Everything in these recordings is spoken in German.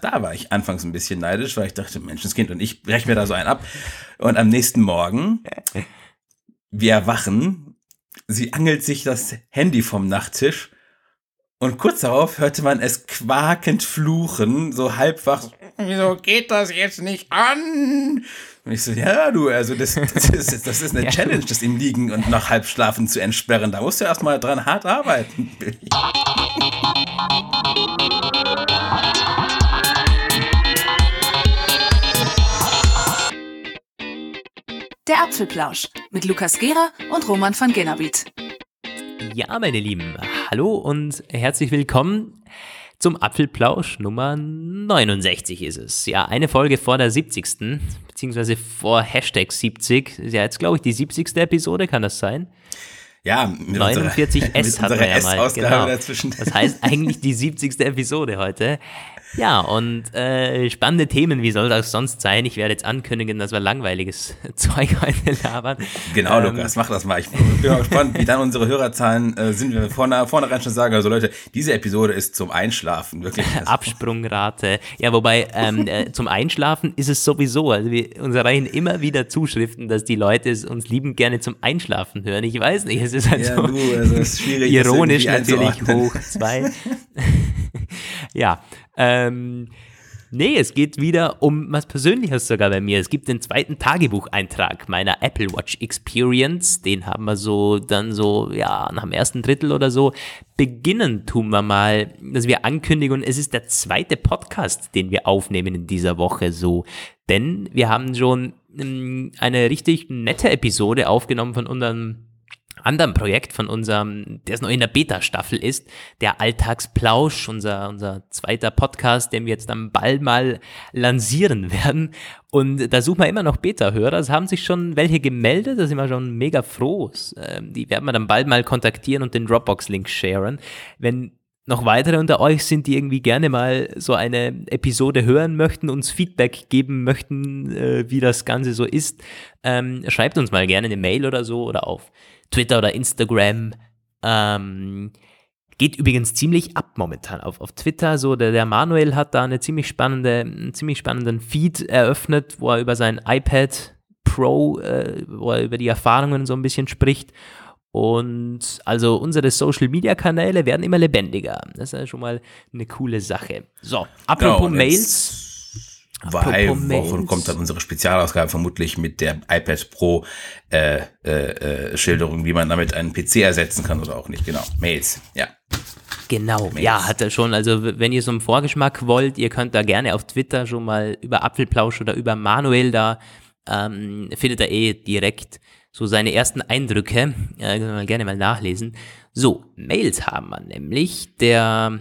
da war ich anfangs ein bisschen neidisch, weil ich dachte, Menschenskind und ich breche mir da so einen ab. Und am nächsten Morgen, wir erwachen, sie angelt sich das Handy vom Nachttisch und kurz darauf hörte man es quakend fluchen, so halbwach. Wieso geht das jetzt nicht an? Und ich so, ja, du, also das, das, ist, das ist eine ja, Challenge, das im Liegen und noch halb schlafen zu entsperren. Da musst du erstmal dran hart arbeiten. Der Apfelplausch mit Lukas Gera und Roman van Genabit. Ja, meine Lieben, hallo und herzlich willkommen zum Apfelplausch Nummer 69 ist es. Ja, eine Folge vor der 70. beziehungsweise vor Hashtag 70. Ist ja jetzt, glaube ich, die 70. Episode, kann das sein? Ja, mit 49 unserer, S hat man ja mal. Genau. Dazwischen. Das heißt eigentlich die 70. Episode heute. Ja, und äh, spannende Themen, wie soll das sonst sein? Ich werde jetzt ankündigen, dass wir langweiliges Zeug heute labern. Genau, ähm, Lukas, mach das mal. Ich bin mal gespannt, wie dann unsere Hörerzahlen äh, sind, wir vorne, vornherein schon sagen, also Leute, diese Episode ist zum Einschlafen, wirklich. Absprungrate. Ja, wobei ähm, äh, zum Einschlafen ist es sowieso. Also wir uns erreichen immer wieder Zuschriften, dass die Leute es uns lieben gerne zum Einschlafen hören. Ich weiß nicht, es ist halt ja, so du, also ist schwierig, ironisch natürlich hoch zwei. ja, ähm, nee, es geht wieder um was Persönliches sogar bei mir. Es gibt den zweiten Tagebucheintrag meiner Apple Watch Experience. Den haben wir so dann so, ja, nach dem ersten Drittel oder so. Beginnen tun wir mal, dass wir ankündigen, es ist der zweite Podcast, den wir aufnehmen in dieser Woche so. Denn wir haben schon ähm, eine richtig nette Episode aufgenommen von unserem anderen Projekt von unserem, der es noch in der Beta-Staffel ist, der Alltagsplausch, unser, unser zweiter Podcast, den wir jetzt dann bald mal lancieren werden. Und da suchen wir immer noch Beta-Hörer. Es haben sich schon welche gemeldet, da sind wir schon mega froh. Ähm, die werden wir dann bald mal kontaktieren und den Dropbox-Link sharen. Wenn noch weitere unter euch sind, die irgendwie gerne mal so eine Episode hören möchten, uns Feedback geben möchten, äh, wie das Ganze so ist, ähm, schreibt uns mal gerne eine Mail oder so oder auf Twitter oder Instagram. Ähm, geht übrigens ziemlich ab momentan auf, auf Twitter. So, der, der Manuel hat da eine ziemlich spannende, einen ziemlich spannenden Feed eröffnet, wo er über sein iPad Pro, äh, wo er über die Erfahrungen so ein bisschen spricht. Und also unsere Social Media Kanäle werden immer lebendiger. Das ist ja schon mal eine coole Sache. So, apropos genau, Mails zwei Wochen kommt dann unsere Spezialausgabe vermutlich mit der iPad Pro äh, äh, äh, Schilderung, wie man damit einen PC ersetzen kann oder auch nicht. Genau, Mails, ja. Genau, Mails. ja, hat er schon. Also wenn ihr so einen Vorgeschmack wollt, ihr könnt da gerne auf Twitter schon mal über Apfelplausch oder über Manuel da, ähm, findet er eh direkt so seine ersten Eindrücke. Äh, können wir gerne mal nachlesen. So, Mails haben wir nämlich. Der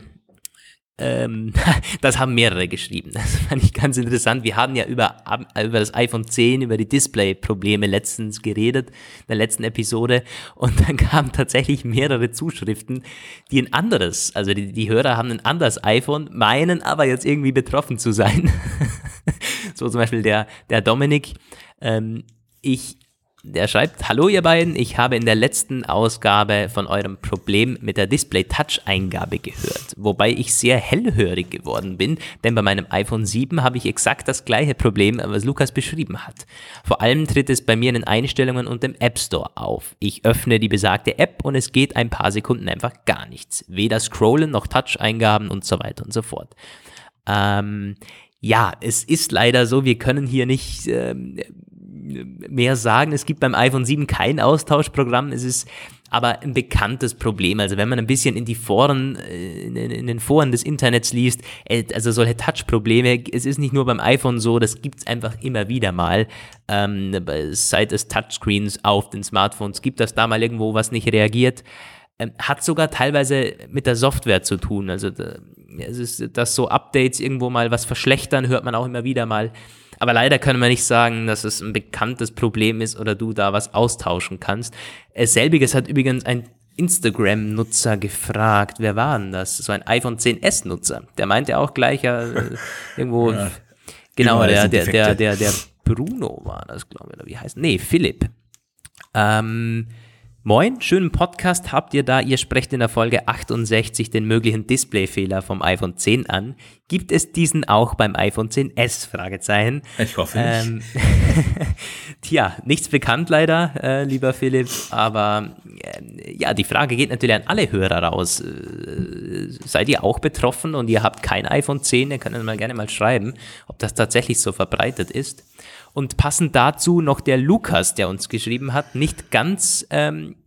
ähm, das haben mehrere geschrieben. Das fand ich ganz interessant. Wir hatten ja über, über das iPhone 10, über die Display-Probleme letztens geredet, in der letzten Episode. Und dann kamen tatsächlich mehrere Zuschriften, die ein anderes, also die, die Hörer haben ein anderes iPhone, meinen aber jetzt irgendwie betroffen zu sein. so zum Beispiel der, der Dominik. Ähm, ich der schreibt, hallo ihr beiden, ich habe in der letzten Ausgabe von eurem Problem mit der Display-Touch-Eingabe gehört, wobei ich sehr hellhörig geworden bin, denn bei meinem iPhone 7 habe ich exakt das gleiche Problem, was Lukas beschrieben hat. Vor allem tritt es bei mir in den Einstellungen und im App Store auf. Ich öffne die besagte App und es geht ein paar Sekunden einfach gar nichts. Weder Scrollen noch Touch-Eingaben und so weiter und so fort. Ähm, ja, es ist leider so, wir können hier nicht ähm, mehr sagen. Es gibt beim iPhone 7 kein Austauschprogramm. Es ist aber ein bekanntes Problem. Also wenn man ein bisschen in die Foren, äh, in, den Foren des Internets liest, äh, also solche Touch-Probleme, es ist nicht nur beim iPhone so, das gibt es einfach immer wieder mal. Ähm, seit es Touchscreens auf den Smartphones gibt, dass da mal irgendwo was nicht reagiert. Ähm, hat sogar teilweise mit der Software zu tun. Also es ist, dass so Updates irgendwo mal was verschlechtern, hört man auch immer wieder mal. Aber leider können wir nicht sagen, dass es ein bekanntes Problem ist oder du da was austauschen kannst. Selbiges hat übrigens ein Instagram-Nutzer gefragt. Wer war denn das? So ein iPhone 10S-Nutzer. Der meinte auch gleich ja, äh, irgendwo, ja, genau, der, der, der, der, der Bruno war das, glaube ich, oder wie heißt Nee, Philipp. Ähm, Moin, schönen Podcast habt ihr da. Ihr sprecht in der Folge 68 den möglichen Displayfehler vom iPhone 10 an. Gibt es diesen auch beim iPhone 10s? Fragezeichen. Ich hoffe nicht. Ähm, tja, nichts bekannt leider, äh, lieber Philipp. Aber äh, ja, die Frage geht natürlich an alle Hörer raus. Äh, seid ihr auch betroffen und ihr habt kein iPhone 10? Ihr könnt mal gerne mal schreiben, ob das tatsächlich so verbreitet ist. Und passend dazu noch der Lukas, der uns geschrieben hat, nicht ganz ähm,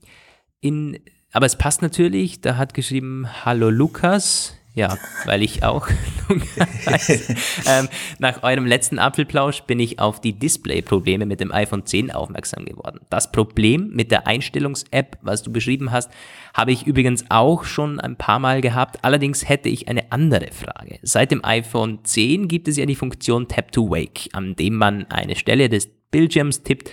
in, aber es passt natürlich, da hat geschrieben, hallo Lukas, ja, weil ich auch ähm, nach eurem letzten Apfelplausch bin ich auf die Display-Probleme mit dem iPhone 10 aufmerksam geworden. Das Problem mit der Einstellungs-App, was du beschrieben hast, habe ich übrigens auch schon ein paar Mal gehabt. Allerdings hätte ich eine andere Frage. Seit dem iPhone 10 gibt es ja die Funktion Tap to Wake, an dem man eine Stelle des Bildschirms tippt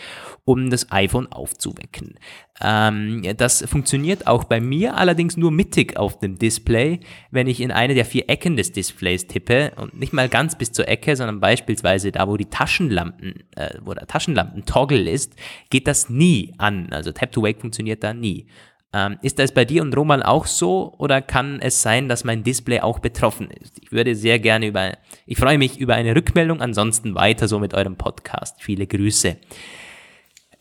um das iPhone aufzuwecken. Ähm, das funktioniert auch bei mir, allerdings nur mittig auf dem Display. Wenn ich in eine der vier Ecken des Displays tippe und nicht mal ganz bis zur Ecke, sondern beispielsweise da, wo die Taschenlampen, äh, wo der Taschenlampen-Toggle ist, geht das nie an. Also Tap to Wake funktioniert da nie. Ähm, ist das bei dir und Roman auch so oder kann es sein, dass mein Display auch betroffen ist? Ich würde sehr gerne über, ich freue mich über eine Rückmeldung, ansonsten weiter so mit eurem Podcast. Viele Grüße.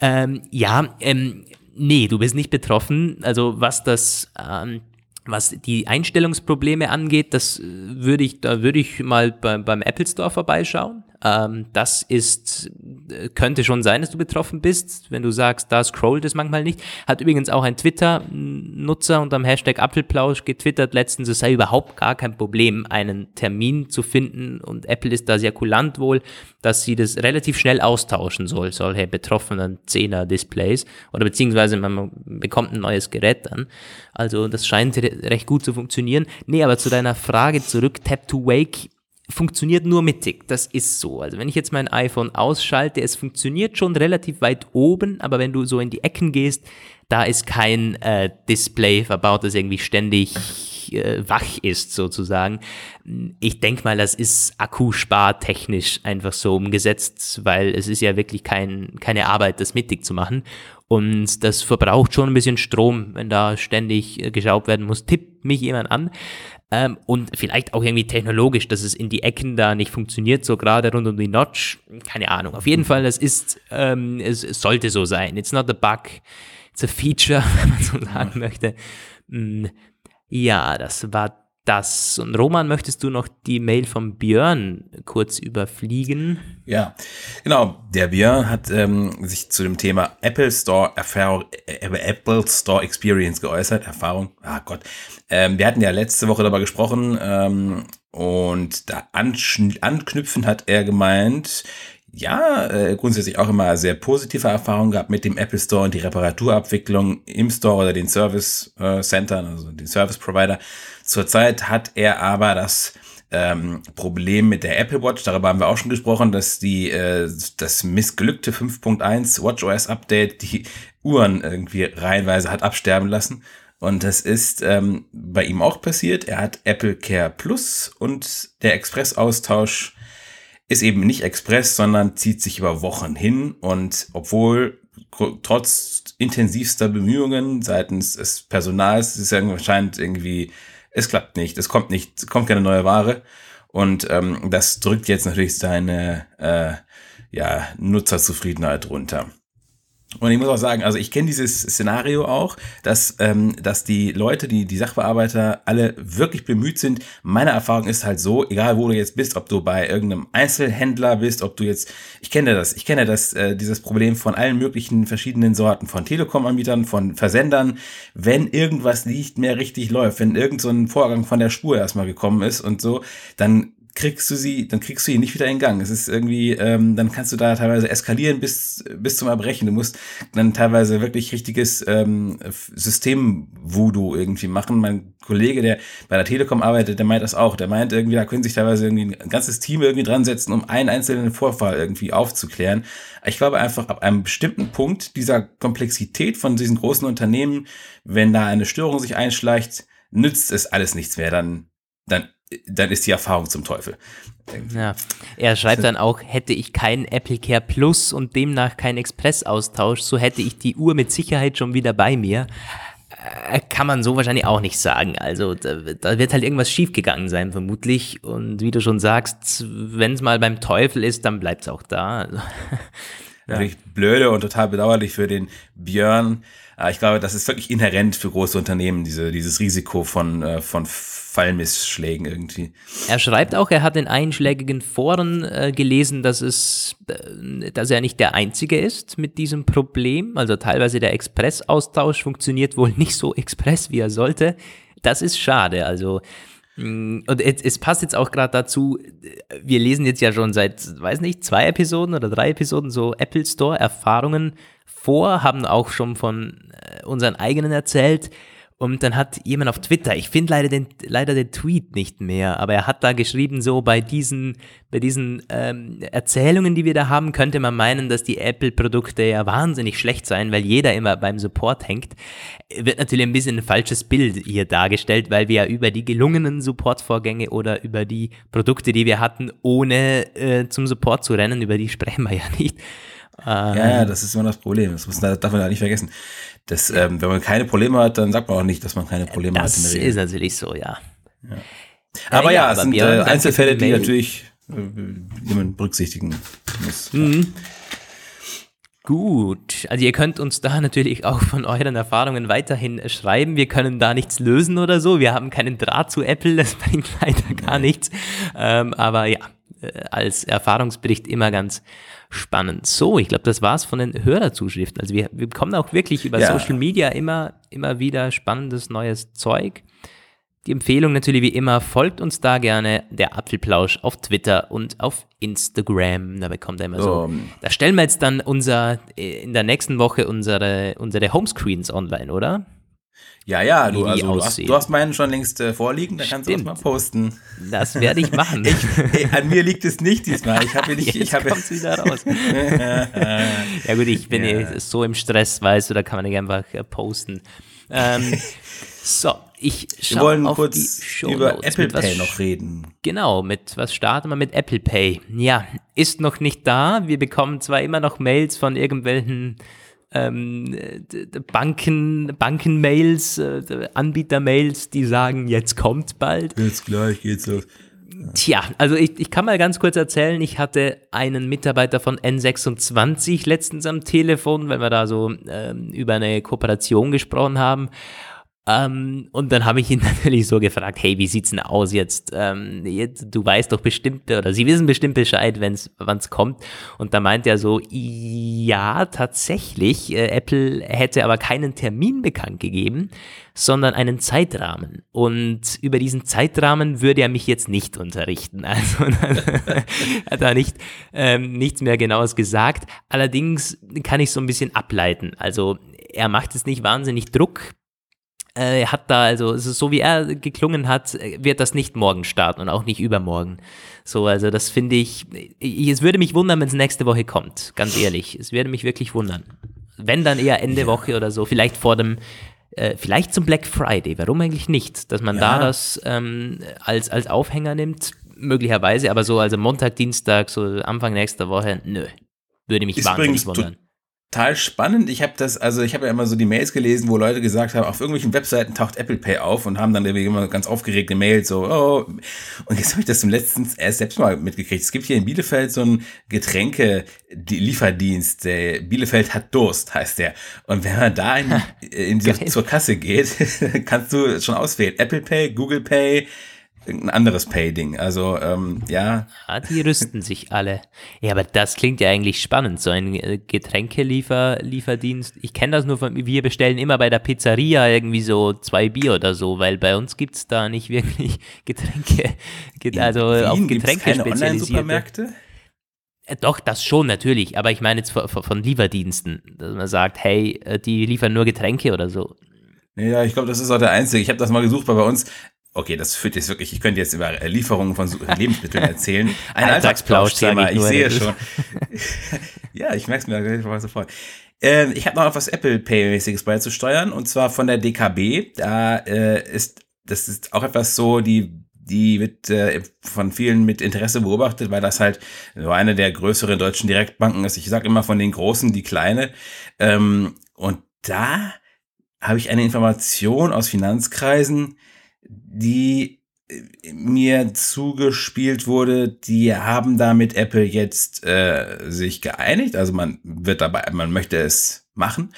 Ähm, ja, ähm, nee, du bist nicht betroffen. Also was das, ähm, was die Einstellungsprobleme angeht, das äh, würde ich, da würde ich mal bei, beim Apple Store vorbeischauen. Ähm, das ist, äh, könnte schon sein, dass du betroffen bist, wenn du sagst, da scrollt es manchmal nicht. Hat übrigens auch ein Twitter-Nutzer unter dem Hashtag Apfelplausch getwittert letztens, es sei überhaupt gar kein Problem, einen Termin zu finden und Apple ist da sehr kulant wohl, dass sie das relativ schnell austauschen soll, solche betroffenen 10er-Displays oder beziehungsweise man bekommt ein neues Gerät dann. Also das scheint recht gut zu funktionieren. Nee, aber zu deiner Frage zurück, Tap to Wake funktioniert nur mittig. Das ist so. Also wenn ich jetzt mein iPhone ausschalte, es funktioniert schon relativ weit oben, aber wenn du so in die Ecken gehst, da ist kein äh, Display verbaut, das irgendwie ständig äh, wach ist sozusagen. Ich denke mal, das ist akkuspartechnisch einfach so umgesetzt, weil es ist ja wirklich kein, keine Arbeit, das mittig zu machen. Und das verbraucht schon ein bisschen Strom, wenn da ständig äh, geschaut werden muss. Tippt mich jemand an. Ähm, und vielleicht auch irgendwie technologisch, dass es in die Ecken da nicht funktioniert, so gerade rund um die Notch. Keine Ahnung. Auf jeden Fall, das ist, ähm, es, es, sollte so sein. It's not a bug, it's a feature, wenn man so sagen möchte. Mm, ja, das war das. Und Roman, möchtest du noch die Mail von Björn kurz überfliegen? Ja, genau. Der Björn hat ähm, sich zu dem Thema Apple Store Erfahrung, äh, Apple Store Experience geäußert. Erfahrung, ah Gott. Ähm, wir hatten ja letzte Woche darüber gesprochen ähm, und da anknüpfend hat er gemeint, ja, äh, grundsätzlich auch immer sehr positive Erfahrungen gehabt mit dem Apple Store und die Reparaturabwicklung im Store oder den Service äh, Centern, also den Service Provider. Zurzeit hat er aber das ähm, Problem mit der Apple Watch, darüber haben wir auch schon gesprochen, dass die äh, das missglückte 5.1 WatchOS Update die Uhren irgendwie reihenweise hat absterben lassen. Und das ist ähm, bei ihm auch passiert. Er hat Apple Care Plus und der Express-Austausch ist eben nicht Express, sondern zieht sich über Wochen hin und obwohl trotz intensivster Bemühungen seitens des Personals es anscheinend irgendwie, es klappt nicht, es kommt nicht, es kommt keine neue Ware und ähm, das drückt jetzt natürlich seine äh, ja, Nutzerzufriedenheit runter. Und ich muss auch sagen, also ich kenne dieses Szenario auch, dass, ähm, dass die Leute, die, die Sachbearbeiter alle wirklich bemüht sind. Meine Erfahrung ist halt so, egal wo du jetzt bist, ob du bei irgendeinem Einzelhändler bist, ob du jetzt, ich kenne das, ich kenne das, äh, dieses Problem von allen möglichen verschiedenen Sorten von Telekom-Anbietern, von Versendern, wenn irgendwas nicht mehr richtig läuft, wenn irgend so ein Vorgang von der Spur erstmal gekommen ist und so, dann kriegst du sie, dann kriegst du ihn nicht wieder in Gang. Es ist irgendwie, ähm, dann kannst du da teilweise eskalieren bis, bis zum Erbrechen. Du musst dann teilweise wirklich richtiges ähm, System-Voodoo irgendwie machen. Mein Kollege, der bei der Telekom arbeitet, der meint das auch. Der meint irgendwie, da können sich teilweise irgendwie ein ganzes Team irgendwie dran setzen, um einen einzelnen Vorfall irgendwie aufzuklären. Ich glaube einfach, ab einem bestimmten Punkt dieser Komplexität von diesen großen Unternehmen, wenn da eine Störung sich einschleicht, nützt es alles nichts mehr. Dann dann dann ist die Erfahrung zum Teufel. Ja, er schreibt dann auch, hätte ich keinen Apple Care Plus und demnach keinen Express-Austausch, so hätte ich die Uhr mit Sicherheit schon wieder bei mir. Äh, kann man so wahrscheinlich auch nicht sagen. Also da, da wird halt irgendwas schiefgegangen sein, vermutlich. Und wie du schon sagst, wenn es mal beim Teufel ist, dann bleibt es auch da. Also, ja. blöde und total bedauerlich für den Björn. Ich glaube, das ist wirklich inhärent für große Unternehmen, diese, dieses Risiko von, äh, von Fallmissschlägen irgendwie. Er schreibt auch, er hat in einschlägigen Foren äh, gelesen, dass es, äh, dass er nicht der Einzige ist mit diesem Problem. Also teilweise der Express-Austausch funktioniert wohl nicht so express, wie er sollte. Das ist schade. Also mm, und es, passt jetzt auch gerade dazu, wir lesen jetzt ja schon seit, weiß nicht, zwei Episoden oder drei Episoden so Apple Store Erfahrungen vor, haben auch schon von äh, unseren eigenen erzählt. Und dann hat jemand auf Twitter, ich finde leider den, leider den Tweet nicht mehr, aber er hat da geschrieben, so bei diesen, bei diesen ähm, Erzählungen, die wir da haben, könnte man meinen, dass die Apple-Produkte ja wahnsinnig schlecht seien, weil jeder immer beim Support hängt. Wird natürlich ein bisschen ein falsches Bild hier dargestellt, weil wir ja über die gelungenen Support-Vorgänge oder über die Produkte, die wir hatten, ohne äh, zum Support zu rennen, über die sprechen wir ja nicht. Ähm, ja, das ist immer das Problem. Das muss, darf man da nicht vergessen. Das, ähm, wenn man keine Probleme hat, dann sagt man auch nicht, dass man keine Probleme das hat. Das ist natürlich so, ja. ja. Aber ja, ja, es sind äh, Einzelfälle, die natürlich äh, jemand berücksichtigen muss. Mhm. Gut, also ihr könnt uns da natürlich auch von euren Erfahrungen weiterhin schreiben. Wir können da nichts lösen oder so. Wir haben keinen Draht zu Apple, das bringt leider gar nichts. Ähm, aber ja, äh, als Erfahrungsbericht immer ganz spannend. So, ich glaube, das war's von den Hörerzuschriften. Also wir, wir bekommen auch wirklich über ja. Social Media immer, immer wieder spannendes neues Zeug. Die Empfehlung natürlich wie immer, folgt uns da gerne, der Apfelplausch auf Twitter und auf Instagram. Da bekommt er immer so. Um. Da stellen wir jetzt dann unser, äh, in der nächsten Woche unsere, unsere Homescreens online, oder? Ja, ja, du, also, du, hast, du hast meinen schon längst äh, vorliegen, da kannst du das mal posten. Das werde ich machen. ich, ey, an mir liegt es nicht diesmal. Ich habe nicht. Jetzt ich habe kommt's wieder raus. ja gut, ich bin ja. so im Stress, weißt du, da kann man nicht einfach äh, posten. Ähm, so, ich Wir wollen kurz über Apple Pay noch reden. Genau, mit was starten wir mit Apple Pay? Ja, ist noch nicht da. Wir bekommen zwar immer noch Mails von irgendwelchen ähm, Banken, Bankenmails, äh, Anbietermails, die sagen, jetzt kommt bald. Jetzt gleich geht's los. Tja, also ich, ich kann mal ganz kurz erzählen, ich hatte einen Mitarbeiter von N26 letztens am Telefon, weil wir da so ähm, über eine Kooperation gesprochen haben. Ähm, und dann habe ich ihn natürlich so gefragt, hey, wie sieht's denn aus jetzt? Ähm, jetzt du weißt doch bestimmt, oder sie wissen bestimmt Bescheid, wenn es kommt. Und da meint er so, ja, tatsächlich, äh, Apple hätte aber keinen Termin bekannt gegeben, sondern einen Zeitrahmen. Und über diesen Zeitrahmen würde er mich jetzt nicht unterrichten. Also hat er nicht, ähm, nichts mehr genaues gesagt. Allerdings kann ich so ein bisschen ableiten. Also er macht es nicht wahnsinnig Druck er hat da, also so wie er geklungen hat, wird das nicht morgen starten und auch nicht übermorgen. So, also das finde ich, es würde mich wundern, wenn es nächste Woche kommt, ganz ehrlich. Es würde mich wirklich wundern. Wenn dann eher Ende ja. Woche oder so, vielleicht vor dem, äh, vielleicht zum Black Friday, warum eigentlich nicht? Dass man ja. da das ähm, als, als Aufhänger nimmt, möglicherweise, aber so also Montag, Dienstag, so Anfang nächster Woche, nö. Würde mich ist wahnsinnig wundern total spannend. Ich habe das, also ich habe ja immer so die Mails gelesen, wo Leute gesagt haben, auf irgendwelchen Webseiten taucht Apple Pay auf und haben dann irgendwie immer ganz aufgeregte Mails so, oh. Und jetzt habe ich das zum letzten erst selbst mal mitgekriegt. Es gibt hier in Bielefeld so einen Getränke-Lieferdienst. Der Bielefeld hat Durst, heißt der. Und wenn man da in, in die, zur Kasse geht, kannst du schon auswählen. Apple Pay, Google Pay, irgendein anderes Pay-Ding. Also, ähm, ja. ja. Die rüsten sich alle. Ja, aber das klingt ja eigentlich spannend, so ein äh, Getränkelieferdienst. Ich kenne das nur von, wir bestellen immer bei der Pizzeria irgendwie so zwei Bier oder so, weil bei uns gibt es da nicht wirklich Getränke, also In auf Getränke Online-Supermärkte? Äh, doch, das schon natürlich, aber ich meine jetzt von, von Lieferdiensten, dass man sagt, hey, äh, die liefern nur Getränke oder so. Ja, ich glaube, das ist auch der einzige. Ich habe das mal gesucht, weil bei uns Okay, das führt jetzt wirklich, ich könnte jetzt über Lieferungen von Lebensmitteln erzählen. Ein Alltagsplauschthema, ich, ich sehe schon. ja, ich merke es mir sofort. Ähm, ich habe noch etwas Apple Pay-mäßiges beizusteuern und zwar von der DKB. Da äh, ist, das ist auch etwas so, die die wird äh, von vielen mit Interesse beobachtet, weil das halt so eine der größeren deutschen Direktbanken ist. Ich sage immer von den großen die kleine. Ähm, und da habe ich eine Information aus Finanzkreisen, die äh, mir zugespielt wurde, die haben da mit Apple jetzt äh, sich geeinigt. Also man wird dabei, man möchte es machen.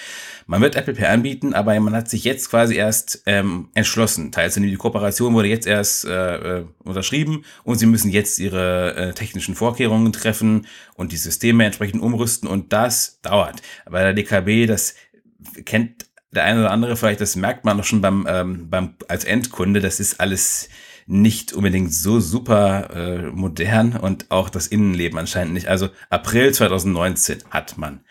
Man wird Apple Pay anbieten, aber man hat sich jetzt quasi erst ähm, entschlossen. Teils die Kooperation wurde jetzt erst äh, äh, unterschrieben und sie müssen jetzt ihre äh, technischen Vorkehrungen treffen und die Systeme entsprechend umrüsten und das dauert. Bei der DKB, das kennt der eine oder andere vielleicht, das merkt man doch schon beim, ähm, beim als Endkunde, das ist alles nicht unbedingt so super äh, modern und auch das Innenleben anscheinend nicht. Also April 2019 hat man.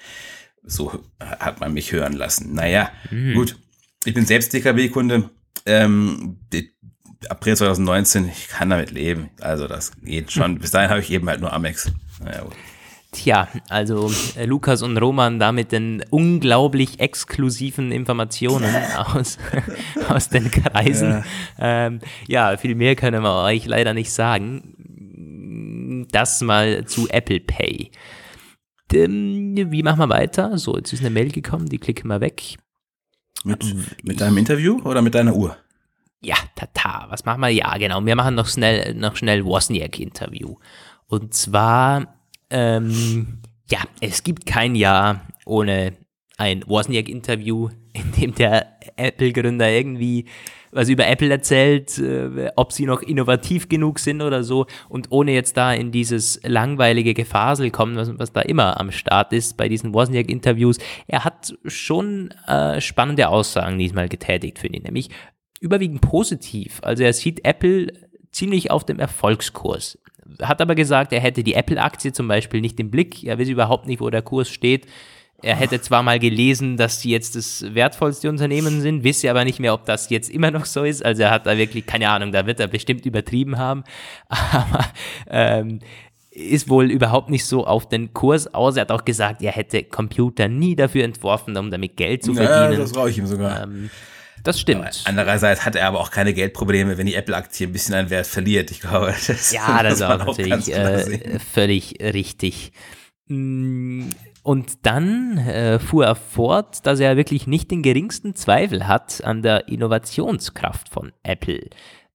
So hat man mich hören lassen. Naja, mhm. gut. Ich bin selbst DKB-Kunde. Ähm, April 2019, ich kann damit leben. Also das geht schon. Bis dahin habe ich eben halt nur Amex. Naja, gut. Tja, also äh, Lukas und Roman da mit den unglaublich exklusiven Informationen aus, aus den Kreisen. Ja. Ähm, ja, viel mehr können wir euch leider nicht sagen. Das mal zu Apple Pay. Ähm, wie machen wir weiter? So, jetzt ist eine Mail gekommen, die klicken wir weg. Mit, mit deinem Interview oder mit deiner Uhr? Ja, tata, was machen wir? Ja, genau, wir machen noch schnell, noch schnell Wozniak-Interview. Und zwar ähm, ja, es gibt kein Jahr ohne ein Wozniak-Interview, in dem der Apple-Gründer irgendwie was über Apple erzählt, äh, ob sie noch innovativ genug sind oder so. Und ohne jetzt da in dieses langweilige Gefasel kommen, was, was da immer am Start ist bei diesen Wozniak-Interviews, er hat schon äh, spannende Aussagen diesmal getätigt, finde ich. Nämlich überwiegend positiv. Also er sieht Apple ziemlich auf dem Erfolgskurs hat aber gesagt, er hätte die Apple-Aktie zum Beispiel nicht im Blick. Er weiß überhaupt nicht, wo der Kurs steht. Er hätte zwar mal gelesen, dass sie jetzt das wertvollste Unternehmen sind, wisse aber nicht mehr, ob das jetzt immer noch so ist. Also er hat da wirklich keine Ahnung, da wird er bestimmt übertrieben haben. Aber ähm, ist wohl überhaupt nicht so auf den Kurs aus. Er hat auch gesagt, er hätte Computer nie dafür entworfen, um damit Geld zu verdienen. Ja, das brauche ich ihm sogar. Ähm, das stimmt. andererseits hat er aber auch keine Geldprobleme, wenn die Apple-Aktie ein bisschen an Wert verliert. Ich glaube, das Ja, das ist auch natürlich äh, völlig richtig. Mm, und dann äh, fuhr er fort, dass er wirklich nicht den geringsten Zweifel hat an der Innovationskraft von Apple.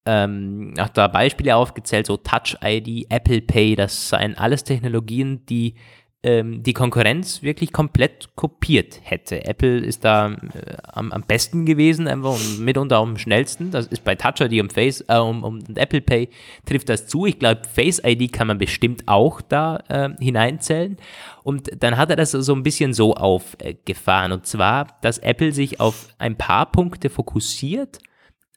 Ähm, hat da Beispiele aufgezählt, so Touch ID, Apple Pay, das seien alles Technologien, die ähm, die Konkurrenz wirklich komplett kopiert hätte. Apple ist da äh, am, am, besten gewesen, einfach und mitunter am schnellsten. Das ist bei Touch ID und Face, äh, um, um Apple Pay trifft das zu. Ich glaube, Face ID kann man bestimmt auch da äh, hineinzählen. Und dann hat er das so ein bisschen so aufgefahren. Und zwar, dass Apple sich auf ein paar Punkte fokussiert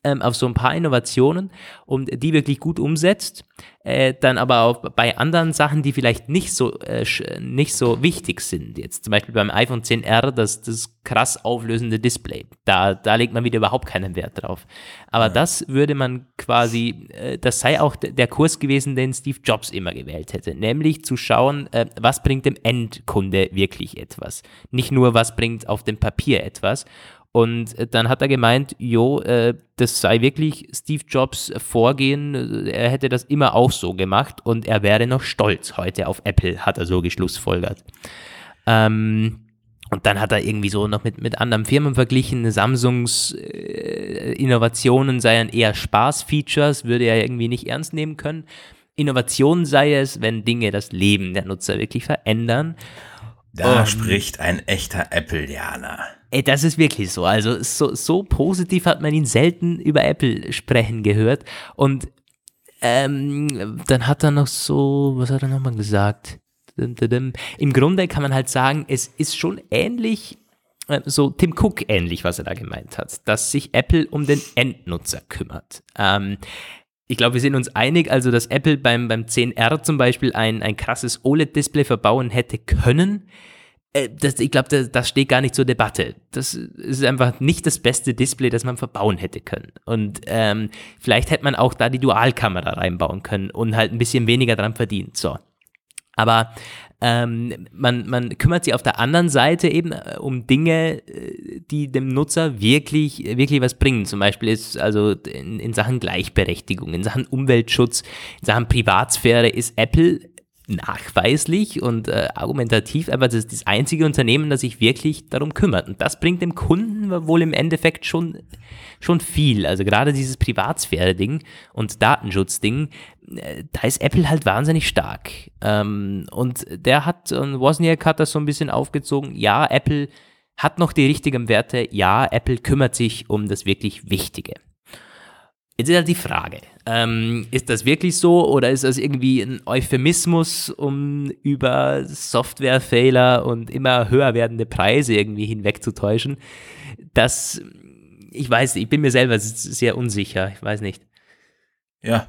ähm, auf so ein paar Innovationen und die wirklich gut umsetzt, äh, dann aber auch bei anderen Sachen, die vielleicht nicht so, äh, nicht so wichtig sind. Jetzt zum Beispiel beim iPhone 10R, das, das krass auflösende Display. Da, da legt man wieder überhaupt keinen Wert drauf. Aber ja. das würde man quasi, äh, das sei auch der Kurs gewesen, den Steve Jobs immer gewählt hätte. Nämlich zu schauen, äh, was bringt dem Endkunde wirklich etwas. Nicht nur, was bringt auf dem Papier etwas. Und äh, dann hat er gemeint, jo, äh, das sei wirklich Steve Jobs Vorgehen, er hätte das immer auch so gemacht und er wäre noch stolz heute auf Apple, hat er so geschlussfolgert. Ähm, und dann hat er irgendwie so noch mit, mit anderen Firmen verglichen, Samsungs äh, Innovationen seien eher Spaßfeatures, würde er irgendwie nicht ernst nehmen können. Innovation sei es, wenn Dinge das Leben der Nutzer wirklich verändern. Da um, spricht ein echter Apple-Janer. Ey, das ist wirklich so. Also so, so positiv hat man ihn selten über Apple sprechen gehört. Und ähm, dann hat er noch so, was hat er nochmal gesagt? Im Grunde kann man halt sagen, es ist schon ähnlich, äh, so Tim Cook ähnlich, was er da gemeint hat, dass sich Apple um den Endnutzer kümmert. Ähm, ich glaube, wir sind uns einig, also dass Apple beim, beim 10R zum Beispiel ein, ein krasses OLED-Display verbauen hätte können äh, das, ich glaube, das, das, steht gar nicht zur Debatte. Das ist einfach nicht das beste Display, das man verbauen hätte können. Und ähm, vielleicht hätte man auch da die Dualkamera reinbauen können und halt ein bisschen weniger dran verdient. So. Aber Ähm, man, man kümmert sich auf der anderen Seite eben äh, um Dinge, äh, die dem Nutzer wirklich, wirklich was bringen. Zum Beispiel ist also in, in Sachen Gleichberechtigung, in Sachen Umweltschutz, in Sachen Privatsphäre ist Apple nachweislich und äh, argumentativ, aber das ist das einzige Unternehmen, das sich wirklich darum kümmert. Und das bringt dem Kunden wohl im Endeffekt schon, schon viel. Also gerade dieses Privatsphäre-Ding und Datenschutz-Ding, äh, da ist Apple halt wahnsinnig stark. Ähm, und der hat, und Wozniak hat das so ein bisschen aufgezogen, ja, Apple hat noch die richtigen Werte, ja, Apple kümmert sich um das wirklich Wichtige. Jetzt ist halt die Frage, ähm, ist das wirklich so oder ist das irgendwie ein Euphemismus, um über Softwarefehler und immer höher werdende Preise irgendwie hinwegzutäuschen? Das, ich weiß, ich bin mir selber sehr unsicher, ich weiß nicht. Ja,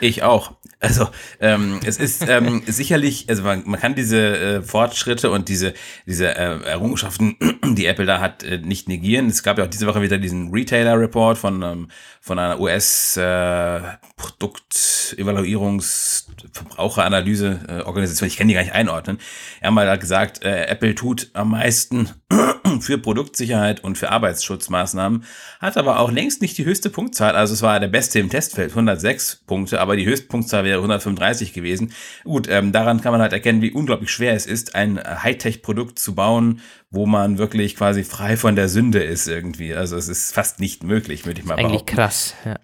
ich auch. Also ähm, es ist ähm, sicherlich, also man, man kann diese äh, Fortschritte und diese diese äh, Errungenschaften, die Apple da hat, äh, nicht negieren. Es gab ja auch diese Woche wieder diesen Retailer-Report von ähm, von einer US-Produktevaluierungs- äh, Verbraucheranalyse-Organisation. Ich kann die gar nicht einordnen. Er haben mal gesagt, äh, Apple tut am meisten für Produktsicherheit und für Arbeitsschutzmaßnahmen, hat aber auch längst nicht die höchste Punktzahl. Also es war der beste im Testfeld, 106 Punkte, aber die höchste Punktzahl wäre 135 gewesen. Gut, ähm, daran kann man halt erkennen, wie unglaublich schwer es ist, ein Hightech-Produkt zu bauen, wo man wirklich quasi frei von der Sünde ist irgendwie. Also es ist fast nicht möglich, würde ich mal Eigentlich behaupten. Eigentlich krass, ja.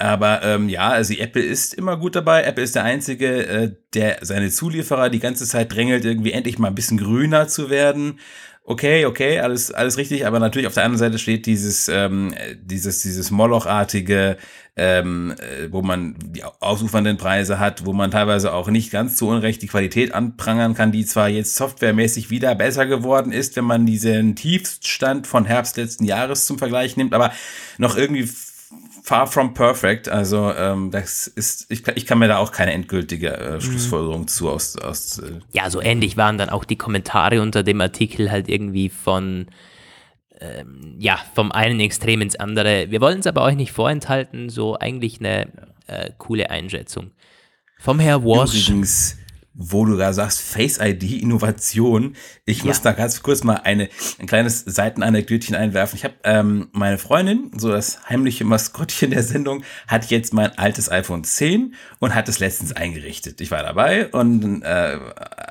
Aber ähm, ja, also Apple ist immer gut dabei. Apple ist der Einzige, äh, der seine Zulieferer die ganze Zeit drängelt, irgendwie endlich mal ein bisschen grüner zu werden okay, okay, alles, alles richtig, aber natürlich auf der anderen Seite steht dieses, ähm, dieses, dieses Molochartige, ähm, äh, wo man die ausufernden Preise hat, wo man teilweise auch nicht ganz zu Unrecht die Qualität anprangern kann, die zwar jetzt softwaremäßig wieder besser geworden ist, wenn man diesen Tiefstand von Herbst letzten Jahres zum Vergleich nimmt, aber noch irgendwie far from perfect. Also ähm, das ist, ich, ich kann mir da auch keine endgültige äh, mhm. Schlussfolgerung mhm. zu aus. aus äh ja, so ähnlich waren dann auch die Kommentare unter dem Artikel halt irgendwie von ähm, ja, vom einen Extrem ins andere. Wir wollen es aber euch nicht vorenthalten, so eigentlich eine äh, coole Einschätzung. Vom Herr Walsh. Übrigens, wo du da sagst, Face ID Innovation. Ich ja. muss da ganz kurz mal eine, ein kleines Seitenanekdötchen einwerfen. Ich habe ähm, meine Freundin, so das heimliche Maskottchen der Sendung, hat jetzt mein altes iPhone 10 und hat es letztens eingerichtet. Ich war dabei und äh,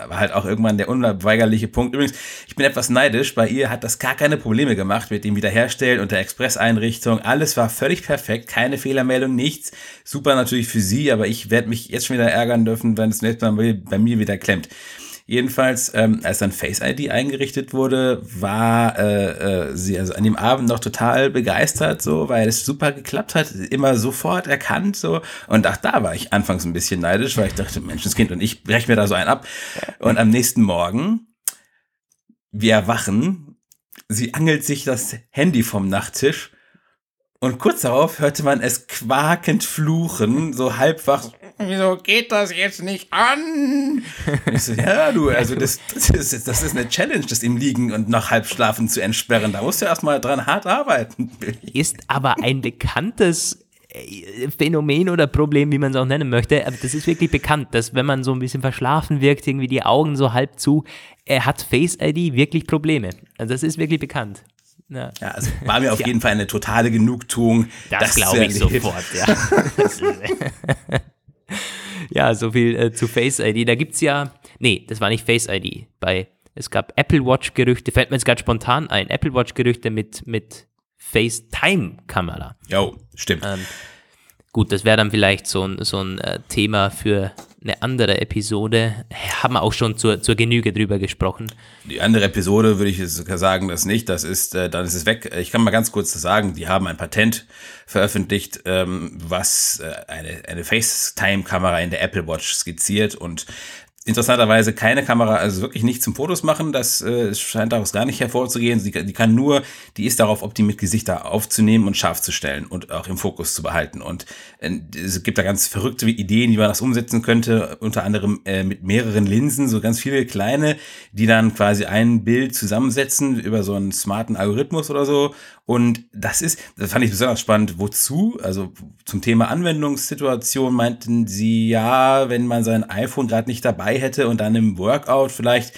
war halt auch irgendwann der unweigerliche Punkt. Übrigens, ich bin etwas neidisch. Bei ihr hat das gar keine Probleme gemacht mit dem Wiederherstellen und der Express-Einrichtung. Alles war völlig perfekt, keine Fehlermeldung, nichts. Super natürlich für sie, aber ich werde mich jetzt schon wieder ärgern dürfen, wenn es nächste Mal bei mir wieder klemmt. Jedenfalls, ähm, als dann Face ID eingerichtet wurde, war äh, äh, sie also an dem Abend noch total begeistert, so, weil es super geklappt hat, immer sofort erkannt, so. Und auch da war ich anfangs ein bisschen neidisch, weil ich dachte, Menschenskind, und ich breche mir da so einen ab. Und am nächsten Morgen, wir erwachen, sie angelt sich das Handy vom Nachttisch und kurz darauf hörte man es quakend fluchen, so halbwach. Wieso geht das jetzt nicht an? Ich so, ja, du, also das, das, ist, das ist eine Challenge, das im Liegen und noch halb schlafen zu entsperren. Da musst du erstmal dran hart arbeiten. Ist aber ein bekanntes äh, Phänomen oder Problem, wie man es auch nennen möchte. Aber das ist wirklich bekannt, dass wenn man so ein bisschen verschlafen wirkt, irgendwie die Augen so halb zu, er hat Face ID wirklich Probleme. Also das ist wirklich bekannt. Ja. ja, also war mir auf ja. jeden Fall eine totale Genugtuung. Das, das glaube ich sofort, ja. ja, so viel äh, zu Face ID. Da gibt es ja, nee, das war nicht Face ID. Bei, es gab Apple Watch Gerüchte, fällt mir jetzt gerade spontan ein, Apple Watch Gerüchte mit, mit FaceTime-Kamera. Jo, stimmt. Ähm, gut, das wäre dann vielleicht so ein, so ein äh, Thema für eine andere Episode. Haben wir auch schon zur, zur Genüge drüber gesprochen. Die andere Episode würde ich sagen, das nicht. Das ist, äh, dann ist es weg. Ich kann mal ganz kurz sagen, die haben ein Patent veröffentlicht, ähm, was äh, eine, eine FaceTime-Kamera in der Apple Watch skizziert und interessanterweise keine Kamera, also wirklich nicht zum Fotos machen, das äh, scheint daraus gar nicht hervorzugehen. Sie, die kann nur, die ist darauf optimiert, Gesichter aufzunehmen und scharf zu stellen und auch im Fokus zu behalten. Und äh, es gibt da ganz verrückte Ideen, wie man das umsetzen könnte, unter anderem äh, mit mehreren Linsen, so ganz viele kleine, die dann quasi ein Bild zusammensetzen über so einen smarten Algorithmus oder so. Und das ist, das fand ich besonders spannend, wozu, also zum Thema Anwendungssituation meinten sie, ja, wenn man sein iPhone gerade nicht dabei hätte und dann im Workout vielleicht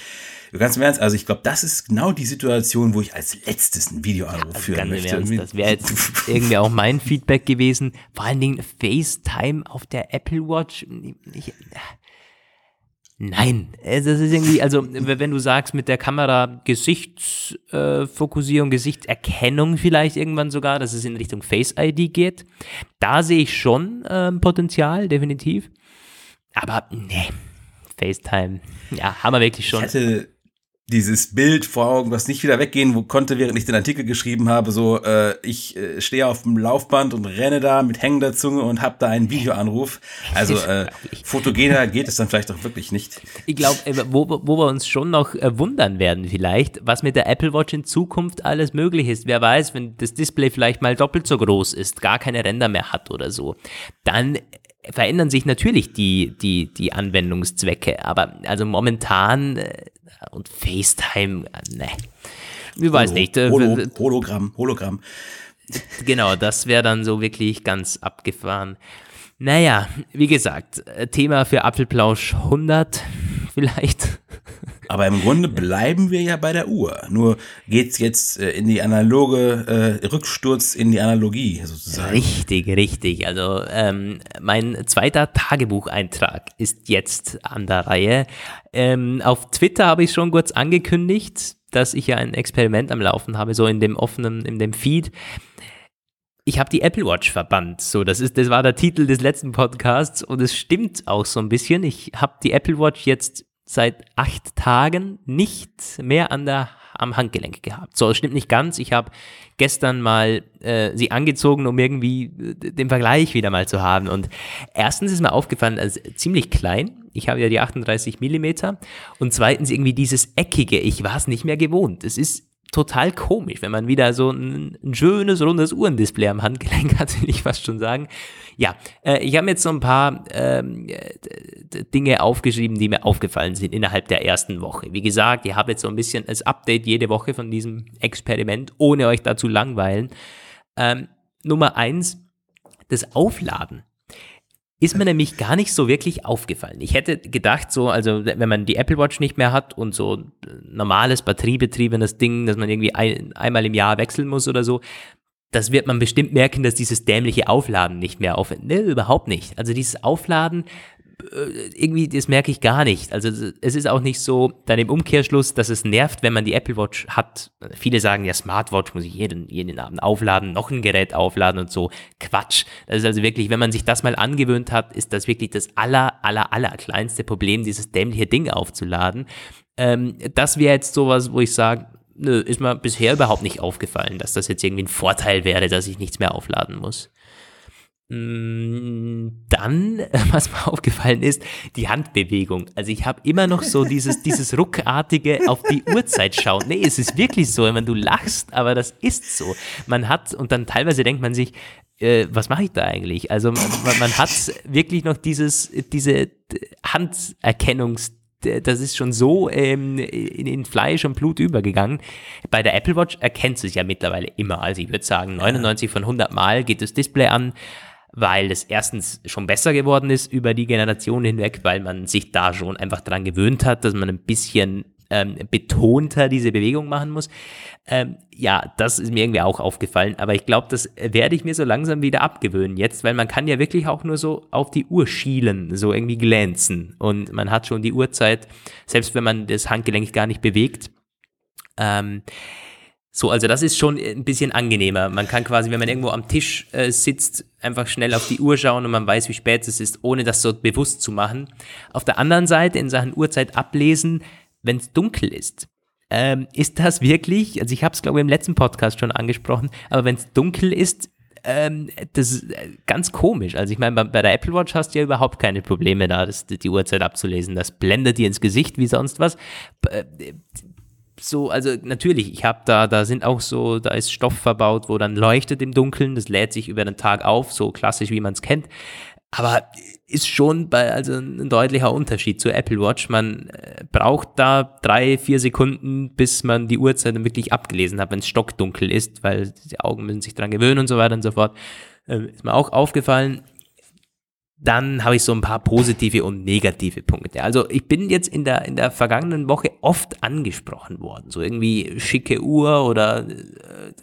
Du ganz im Ernst, also ich glaube, das ist genau die Situation, wo ich als letztes ein Videoanruf ja, führen möchte. Ernst, das wäre jetzt irgendwie auch mein Feedback gewesen. Vor allen Dingen FaceTime auf der Apple Watch. Ich, Nein, das ist irgendwie, also wenn du sagst mit der Kamera Gesichtsfokussierung, äh, Gesichtserkennung vielleicht irgendwann sogar, dass es in Richtung Face ID geht, da sehe ich schon äh, Potenzial, definitiv. Aber nee, FaceTime, ja, haben wir wirklich schon. Ich hatte dieses Bild vor Augen, was nicht wieder weggehen wo konnte, während ich den Artikel geschrieben habe, so äh, ich äh, stehe auf dem Laufband und renne da mit hängender Zunge und habe da einen Videoanruf. Also äh, fotogener geht es dann vielleicht auch wirklich nicht. Ich glaube, äh, wo, wo wir uns schon noch äh, wundern werden vielleicht, was mit der Apple Watch in Zukunft alles möglich ist. Wer weiß, wenn das Display vielleicht mal doppelt so groß ist, gar keine Ränder mehr hat oder so, dann verändern sich natürlich die, die, die Anwendungszwecke. Aber also momentan äh, und FaceTime, ne. Ich weiß nicht. Äh, Holo, Hologramm, Hologramm. Genau, das wäre dann so wirklich ganz abgefahren. Naja, wie gesagt, äh, Thema für Apfelplausch 100 vielleicht. Aber im Grunde bleiben wir ja bei der Uhr. Nur geht's jetzt äh, in die analoge äh, Rücksturz in die Analogie sozusagen. Richtig, richtig. Also ähm, mein zweiter Tagebucheintrag ist jetzt an der Reihe. Ähm, auf Twitter habe ich schon kurz angekündigt, dass ich ja ein Experiment am Laufen habe, so in dem offenen, in dem Feed ich habe die Apple Watch verbannt. So, das ist, das war der Titel des letzten Podcasts und es stimmt auch so ein bisschen. Ich habe die Apple Watch jetzt seit acht Tagen nicht mehr an der, am Handgelenk gehabt. So, das stimmt nicht ganz. Ich habe gestern mal äh, sie angezogen, um irgendwie äh, den Vergleich wieder mal zu haben. Und erstens ist mir aufgefallen, also ziemlich klein. Ich habe ja die 38 Millimeter. Und zweitens irgendwie dieses Eckige. Ich war es nicht mehr gewohnt. Es ist total komisch, wenn man wieder so ein, ein schönes, rundes Uhrendisplay am Handgelenk hat, will ich fast schon sagen. Ja, äh, ich habe jetzt so ein paar ähm, Dinge aufgeschrieben, die mir aufgefallen sind innerhalb der ersten Woche. Wie gesagt, ihr habt jetzt so ein bisschen als Update jede Woche von diesem Experiment, ohne euch da zu langweilen. Ähm, Nummer eins, das Aufladen ist mir nämlich gar nicht so wirklich aufgefallen. Ich hätte gedacht, so, also wenn man die Apple Watch nicht mehr hat und so normales batteriebetriebenes Ding, dass man irgendwie ein, einmal im Jahr wechseln muss oder so, das wird man bestimmt merken, dass dieses dämliche Aufladen nicht mehr aufhört. Ne, überhaupt nicht. Also dieses Aufladen irgendwie, das merke ich gar nicht. Also es ist auch nicht so, dann im Umkehrschluss, dass es nervt, wenn man die Apple Watch hat. Viele sagen ja, Smartwatch muss ich jeden, jeden Abend aufladen, noch ein Gerät aufladen und so. Quatsch. Das ist also wirklich, wenn man sich das mal angewöhnt hat, ist das wirklich das aller, aller, aller kleinste Problem, dieses dämliche Ding aufzuladen. Ähm, das wäre jetzt sowas, wo ich sage, nö, ist mir bisher überhaupt nicht aufgefallen, dass das jetzt irgendwie ein Vorteil wäre, dass ich nichts mehr aufladen muss. Mm, dann, was mir aufgefallen ist, die Handbewegung. Also ich habe immer noch so dieses, dieses ruckartige auf die Uhrzeit schauen. Nee, es ist wirklich so, wenn du lachst, aber das ist so. Man hat, und dann teilweise denkt man sich, äh, was mache ich da eigentlich? Also man, man hat wirklich noch dieses, diese Handerkennungs- das ist schon so ähm, in, in, Fleisch und Blut übergegangen. Bei der Apple Watch erkennt es ja mittlerweile immer. Also ich würde sagen, 99 von 100 Mal geht das Display an weil es erstens schon besser geworden ist über die Generation hinweg, weil man sich da schon einfach dran gewöhnt hat, dass man ein bisschen ähm, betonter diese Bewegung machen muss. Ähm, ja, das ist mir irgendwie auch aufgefallen, aber ich glaube, das werde ich mir so langsam wieder abgewöhnen jetzt, weil man kann ja wirklich auch nur so auf die Uhr schielen, so irgendwie glänzen und man hat schon die Uhrzeit, selbst wenn man das Handgelenk gar nicht bewegt. Ähm, so, also das ist schon ein bisschen angenehmer. Man kann quasi, wenn man irgendwo am Tisch äh, sitzt, einfach schnell auf die Uhr schauen und man weiß, wie spät es ist, ohne das so bewusst zu machen. Auf der anderen Seite in Sachen Uhrzeit ablesen, wenn es dunkel ist. Ähm, ist das wirklich, also ich habe es glaube ich im letzten Podcast schon angesprochen, aber wenn es dunkel ist, ähm, das ist äh, ganz komisch. Also ich meine, bei, bei, der Apple Watch hast du ja überhaupt keine Probleme da, das, die Uhrzeit abzulesen. Das blendet dir ins Gesicht wie sonst was. So, also natürlich, ich habe da, da sind auch so, da ist Stoff verbaut, wo dann leuchtet im Dunkeln, das lädt sich über den Tag auf, so klassisch wie man es kennt. Aber ist schon bei, also ein deutlicher Unterschied zur Apple Watch. Man äh, braucht da drei, vier Sekunden, bis man die Uhrzeit dann wirklich abgelesen hat, wenn es stockdunkel ist, weil die Augen müssen sich dran gewöhnen und so weiter und so fort. Äh, ist mir auch aufgefallen dann habe ich so ein paar positive und negative Punkte. Also ich bin jetzt in der, in der vergangenen Woche oft angesprochen worden. So irgendwie schicke Uhr oder äh,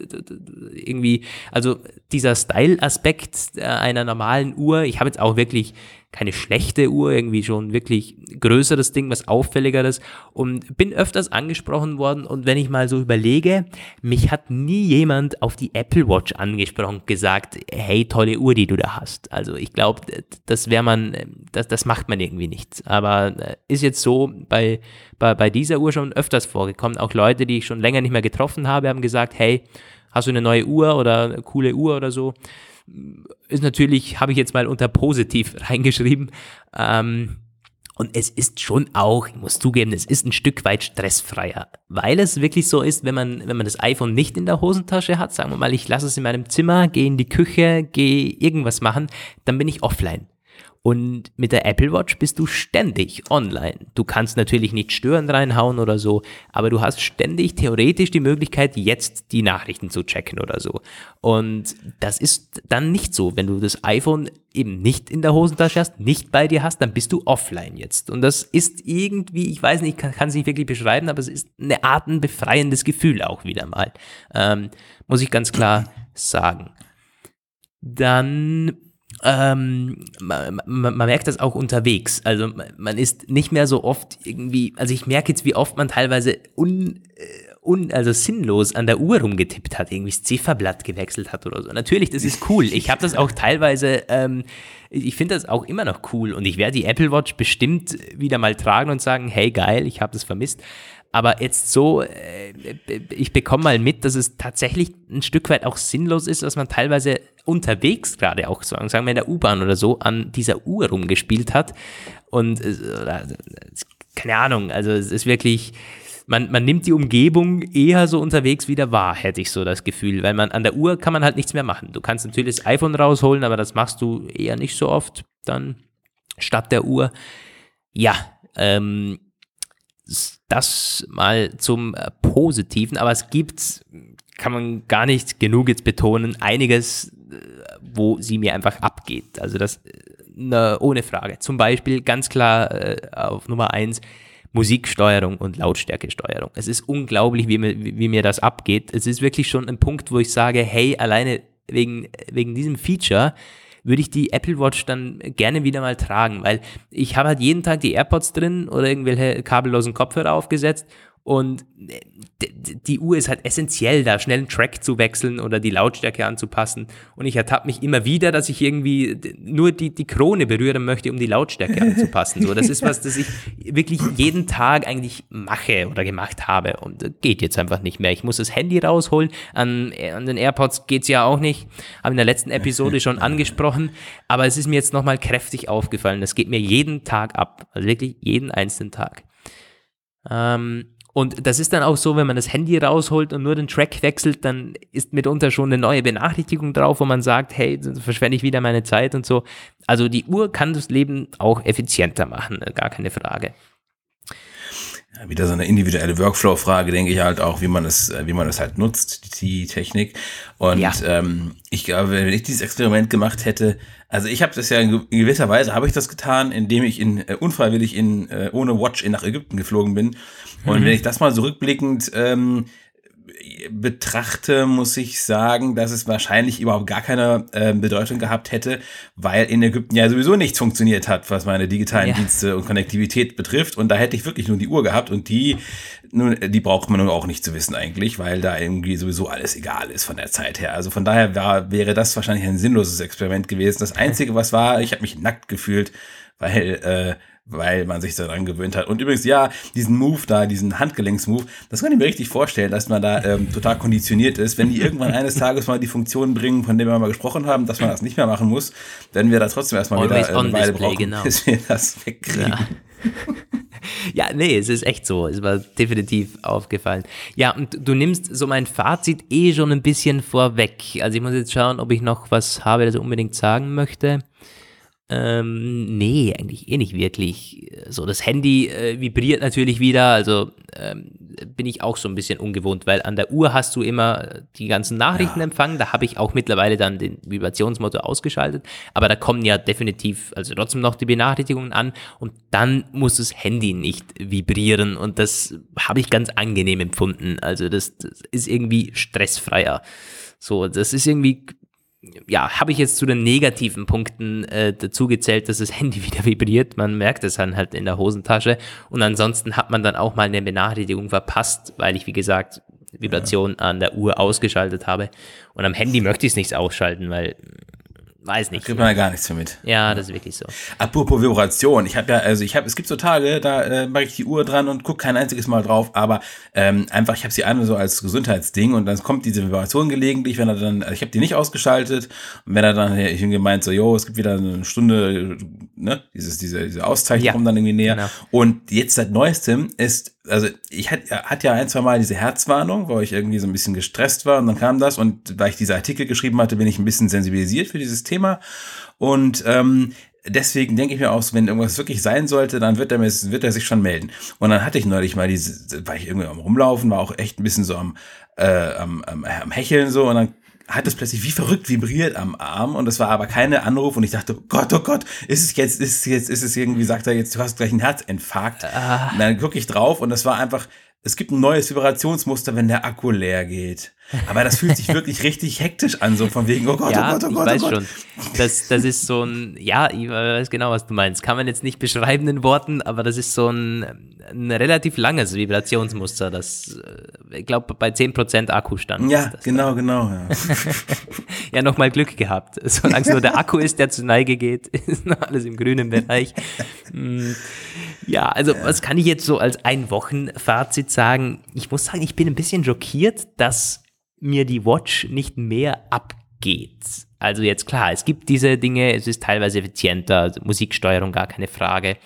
irgendwie, also dieser Style-Aspekt äh, einer normalen Uhr. Ich habe jetzt auch wirklich keine schlechte Uhr, irgendwie schon wirklich größeres Ding, was auffälligeres und bin öfters angesprochen worden und wenn ich mal so überlege, mich hat nie jemand auf die Apple Watch angesprochen, gesagt, hey, tolle Uhr, die du da hast. Also ich glaube, das wäre man, das, das macht man irgendwie nicht. Aber äh, ist jetzt so bei, bei, bei dieser Uhr schon öfters vorgekommen. Auch Leute, die ich schon länger nicht mehr getroffen habe, haben gesagt, hey, hast du eine neue Uhr oder eine coole Uhr oder so? Ist natürlich, habe ich jetzt mal unter positiv reingeschrieben. Ähm, und es ist schon auch, ich muss zugeben, es ist ein Stück weit stressfreier, weil es wirklich so ist, wenn man, wenn man das iPhone nicht in der Hosentasche hat, sagen wir mal, ich lasse es in meinem Zimmer, gehe in die Küche, gehe irgendwas machen, dann bin ich offline. Und mit der Apple Watch bist du ständig online. Du kannst natürlich nicht Stören reinhauen oder so, aber du hast ständig theoretisch die Möglichkeit, jetzt die Nachrichten zu checken oder so. Und das ist dann nicht so. Wenn du das iPhone eben nicht in der Hosentasche hast, nicht bei dir hast, dann bist du offline jetzt. Und das ist irgendwie, ich weiß nicht, kann, es nicht wirklich beschreiben, aber es ist eine Art ein befreiendes Gefühl auch wieder mal. Ähm, muss ich ganz klar sagen. Dann ähm, man, man, man, merkt das auch unterwegs. Also man ist nicht mehr so oft irgendwie, also ich merke jetzt, wie oft man teilweise un, äh, un, also sinnlos an der Uhr rumgetippt hat, irgendwie das Zifferblatt gewechselt hat oder so. Natürlich, das ist cool. Ich habe das auch teilweise, ähm, ich finde das auch immer noch cool und ich werde die Apple Watch bestimmt wieder mal tragen und sagen, hey geil, ich habe das vermisst. Aber jetzt so, äh, ich bekomme mal mit, dass es tatsächlich ein Stück weit auch sinnlos ist, dass man teilweise unterwegs gerade auch, sagen wir in der U-Bahn oder so, an dieser Uhr rumgespielt hat. Und äh, keine Ahnung, also es ist wirklich, man, man nimmt die Umgebung eher so unterwegs wieder wahr, hätte ich so das Gefühl, weil man an der Uhr kann man halt nichts mehr machen. Du kannst natürlich das iPhone rausholen, aber das machst du eher nicht so oft dann statt der Uhr. Ja, ähm, das mal zum äh, Positiven, aber es gibt, kann man gar nicht genug jetzt betonen, einiges, äh, wo sie mir einfach abgeht. Also das ne, ohne Frage. Zum Beispiel ganz klar äh, auf Nummer eins Musiksteuerung und Lautstärkesteuerung. Es ist unglaublich, wie mir, wie mir das abgeht. Es ist wirklich schon ein Punkt, wo ich sage, hey, alleine wegen, wegen diesem Feature würde ich die Apple Watch dann gerne wieder mal tragen, weil ich habe halt jeden Tag die AirPods drin oder irgendwelche kabellosen Kopfhörer aufgesetzt und äh, die Uhr ist halt essentiell, da schnell einen Track zu wechseln oder die Lautstärke anzupassen. Und ich ertappe mich immer wieder, dass ich irgendwie nur die, die Krone berühren möchte, um die Lautstärke anzupassen. So, das ist was, das ich wirklich jeden Tag eigentlich mache oder gemacht habe. Und geht jetzt einfach nicht mehr. Ich muss das Handy rausholen. An, an den AirPods geht's ja auch nicht. Habe in der letzten Episode schon angesprochen. Aber es ist mir jetzt nochmal kräftig aufgefallen. Das geht mir jeden Tag ab. Also wirklich jeden einzelnen Tag. Ähm, und das ist dann auch so, wenn man das Handy rausholt und nur den Track wechselt, dann ist mitunter schon eine neue Benachrichtigung drauf, wo man sagt, hey, verschwende ich wieder meine Zeit und so. Also die Uhr kann das Leben auch effizienter machen, gar keine Frage. Ja, wieder so eine individuelle Workflow-Frage, denke ich halt auch, wie man es, wie man es halt nutzt, die Technik. Und ja. ähm, ich glaube, wenn ich dieses Experiment gemacht hätte, also ich habe das ja in gewisser Weise habe ich das getan, indem ich in äh, unfreiwillig in äh, ohne Watch in nach Ägypten geflogen bin und mhm. wenn ich das mal so rückblickend ähm, betrachte, muss ich sagen, dass es wahrscheinlich überhaupt gar keine äh, Bedeutung gehabt hätte, weil in Ägypten ja sowieso nichts funktioniert hat, was meine digitalen ja. Dienste und Konnektivität betrifft. Und da hätte ich wirklich nur die Uhr gehabt und die, nun, die braucht man nun auch nicht zu wissen eigentlich, weil da irgendwie sowieso alles egal ist von der Zeit her. Also von daher war, wäre das wahrscheinlich ein sinnloses Experiment gewesen. Das Einzige, was war, ich habe mich nackt gefühlt, weil äh, weil man sich daran gewöhnt hat. Und übrigens, ja, diesen Move da, diesen Handgelenksmove, das kann ich mir richtig vorstellen, dass man da ähm, total konditioniert ist. Wenn die irgendwann eines Tages mal die Funktionen bringen, von denen wir mal gesprochen haben, dass man das nicht mehr machen muss, werden wir da trotzdem erstmal Always wieder äh, eine Weile brauchen, genau. bis wir das wegkriegen. Ja. ja, nee, es ist echt so. Es war definitiv aufgefallen. Ja, und du nimmst so mein Fazit eh schon ein bisschen vorweg. Also ich muss jetzt schauen, ob ich noch was habe, das ich unbedingt sagen möchte. Ähm, nee, eigentlich eh nicht wirklich. So, das Handy äh, vibriert natürlich wieder, also ähm, bin ich auch so ein bisschen ungewohnt, weil an der Uhr hast du immer die ganzen Nachrichten ja. empfangen. Da habe ich auch mittlerweile dann den Vibrationsmotor ausgeschaltet. Aber da kommen ja definitiv, also trotzdem noch die Benachrichtigungen an. Und dann muss das Handy nicht vibrieren. Und das habe ich ganz angenehm empfunden. Also das, das ist irgendwie stressfreier. So, das ist irgendwie ja, habe ich jetzt zu den negativen Punkten äh, dazu gezählt, dass das Handy wieder vibriert. Man merkt es dann halt in der Hosentasche. Und ansonsten hat man dann auch mal eine Benachrichtigung verpasst, weil ich, wie gesagt, Vibration ja. an der Uhr ausgeschaltet habe. Und am Handy möchte ich es nicht ausschalten, weil weiß nicht. Da kriegt man ja gar nichts mehr mit. Ja, das ist wirklich so. Apropos Vibration, ich habe ja, also ich habe, es gibt so Tage, da äh, mache ich die Uhr dran und gucke kein einziges Mal drauf, aber ähm, einfach, ich habe sie an so als Gesundheitsding und dann kommt diese Vibration gelegentlich, wenn er dann, also ich habe die nicht ausgeschaltet und wenn er dann ich gemeint so, jo, es gibt wieder eine Stunde, ne, dieses, diese, diese Auszeichnung ja, kommt dann irgendwie näher. Genau. Und jetzt seit neuestem ist also ich hatte hat ja ein, zwei Mal diese Herzwarnung, wo ich irgendwie so ein bisschen gestresst war und dann kam das und weil ich diese Artikel geschrieben hatte, bin ich ein bisschen sensibilisiert für dieses Thema und ähm, deswegen denke ich mir auch, wenn irgendwas wirklich sein sollte, dann wird er, wird er sich schon melden. Und dann hatte ich neulich mal diese, war ich irgendwie am Rumlaufen, war auch echt ein bisschen so am, äh, am, am, am Hecheln so und dann hat es plötzlich wie verrückt vibriert am Arm und es war aber keine Anruf und ich dachte, oh Gott, oh Gott, ist es jetzt, ist es jetzt, ist es irgendwie, sagt er jetzt, du hast gleich einen Herzinfarkt. Ah. Und dann gucke ich drauf und es war einfach, es gibt ein neues Vibrationsmuster, wenn der Akku leer geht. Aber das fühlt sich wirklich richtig hektisch an, so von wegen, oh Gott, ja, oh Gott, oh Gott. Ich weiß oh Gott. schon. Das, das ist so ein, ja, ich weiß genau, was du meinst. Kann man jetzt nicht beschreiben in Worten, aber das ist so ein, ein relativ langes Vibrationsmuster, das, äh, ich glaube, bei 10% Akkustand. Ja, genau, genau. Ja, ja nochmal Glück gehabt. Solange es nur der Akku ist, der zur Neige geht, ist noch alles im grünen Bereich. Hm. Ja, also was kann ich jetzt so als Ein-Wochen-Fazit sagen? Ich muss sagen, ich bin ein bisschen schockiert, dass mir die Watch nicht mehr abgeht. Also jetzt klar, es gibt diese Dinge, es ist teilweise effizienter, also Musiksteuerung gar keine Frage.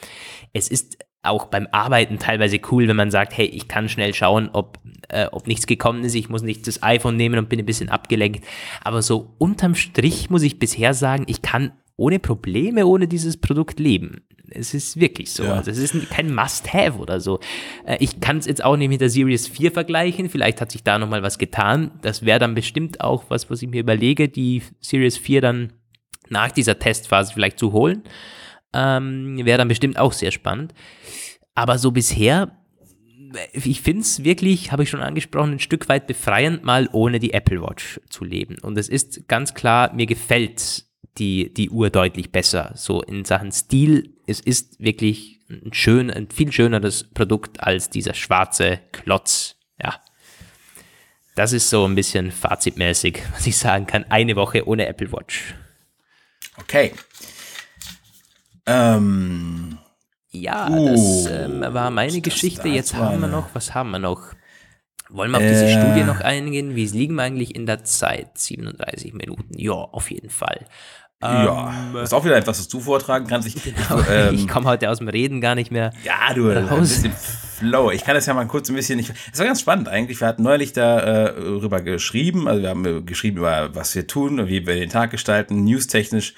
Es ist auch beim Arbeiten teilweise cool, wenn man sagt, hey, ich kann schnell schauen, ob, äh, ob nichts gekommen ist, ich muss nicht das iPhone nehmen und bin ein bisschen abgelenkt. Aber so unterm Strich muss ich bisher sagen, ich kann ohne Probleme ohne dieses Produkt leben. Es ist wirklich so. Ja. Also es ist kein Must-Have oder so. Äh, ich kann es jetzt auch nicht mit der Series 4 vergleichen. Vielleicht hat sich da nochmal was getan. Das wäre dann bestimmt auch was, was ich mir überlege, die Series 4 dann nach dieser Testphase vielleicht zu holen. Ähm, wäre dann bestimmt auch sehr spannend. Aber so bisher, ich finde es wirklich, habe ich schon angesprochen, ein Stück weit befreiend, mal ohne die Apple Watch zu leben. Und es ist ganz klar, mir gefällt die, die Uhr deutlich besser. So in Sachen Stil, es ist wirklich ein schön, ein viel schöneres Produkt als dieser schwarze Klotz. Ja. Das ist so ein bisschen fazitmäßig, was ich sagen kann. Eine Woche ohne Apple Watch. Okay. Ähm, ja, das ähm, war meine Geschichte. Jetzt haben wir noch, was haben wir noch? Wollen wir auf diese äh, Studie noch eingehen? Wie liegen wir eigentlich in der Zeit? 37 Minuten. Ja, auf jeden Fall. Ja, ähm, das ist auch wieder etwas, was du vortragen kannst. Ich, genau, ähm, ich komme heute aus dem Reden gar nicht mehr. Ja, du, raus. ein bisschen Flow. Ich kann das ja mal kurz ein bisschen. Es war ganz spannend eigentlich. Wir hatten neulich darüber äh, geschrieben. Also wir haben äh, geschrieben über was wir tun, wie wir den Tag gestalten, newstechnisch.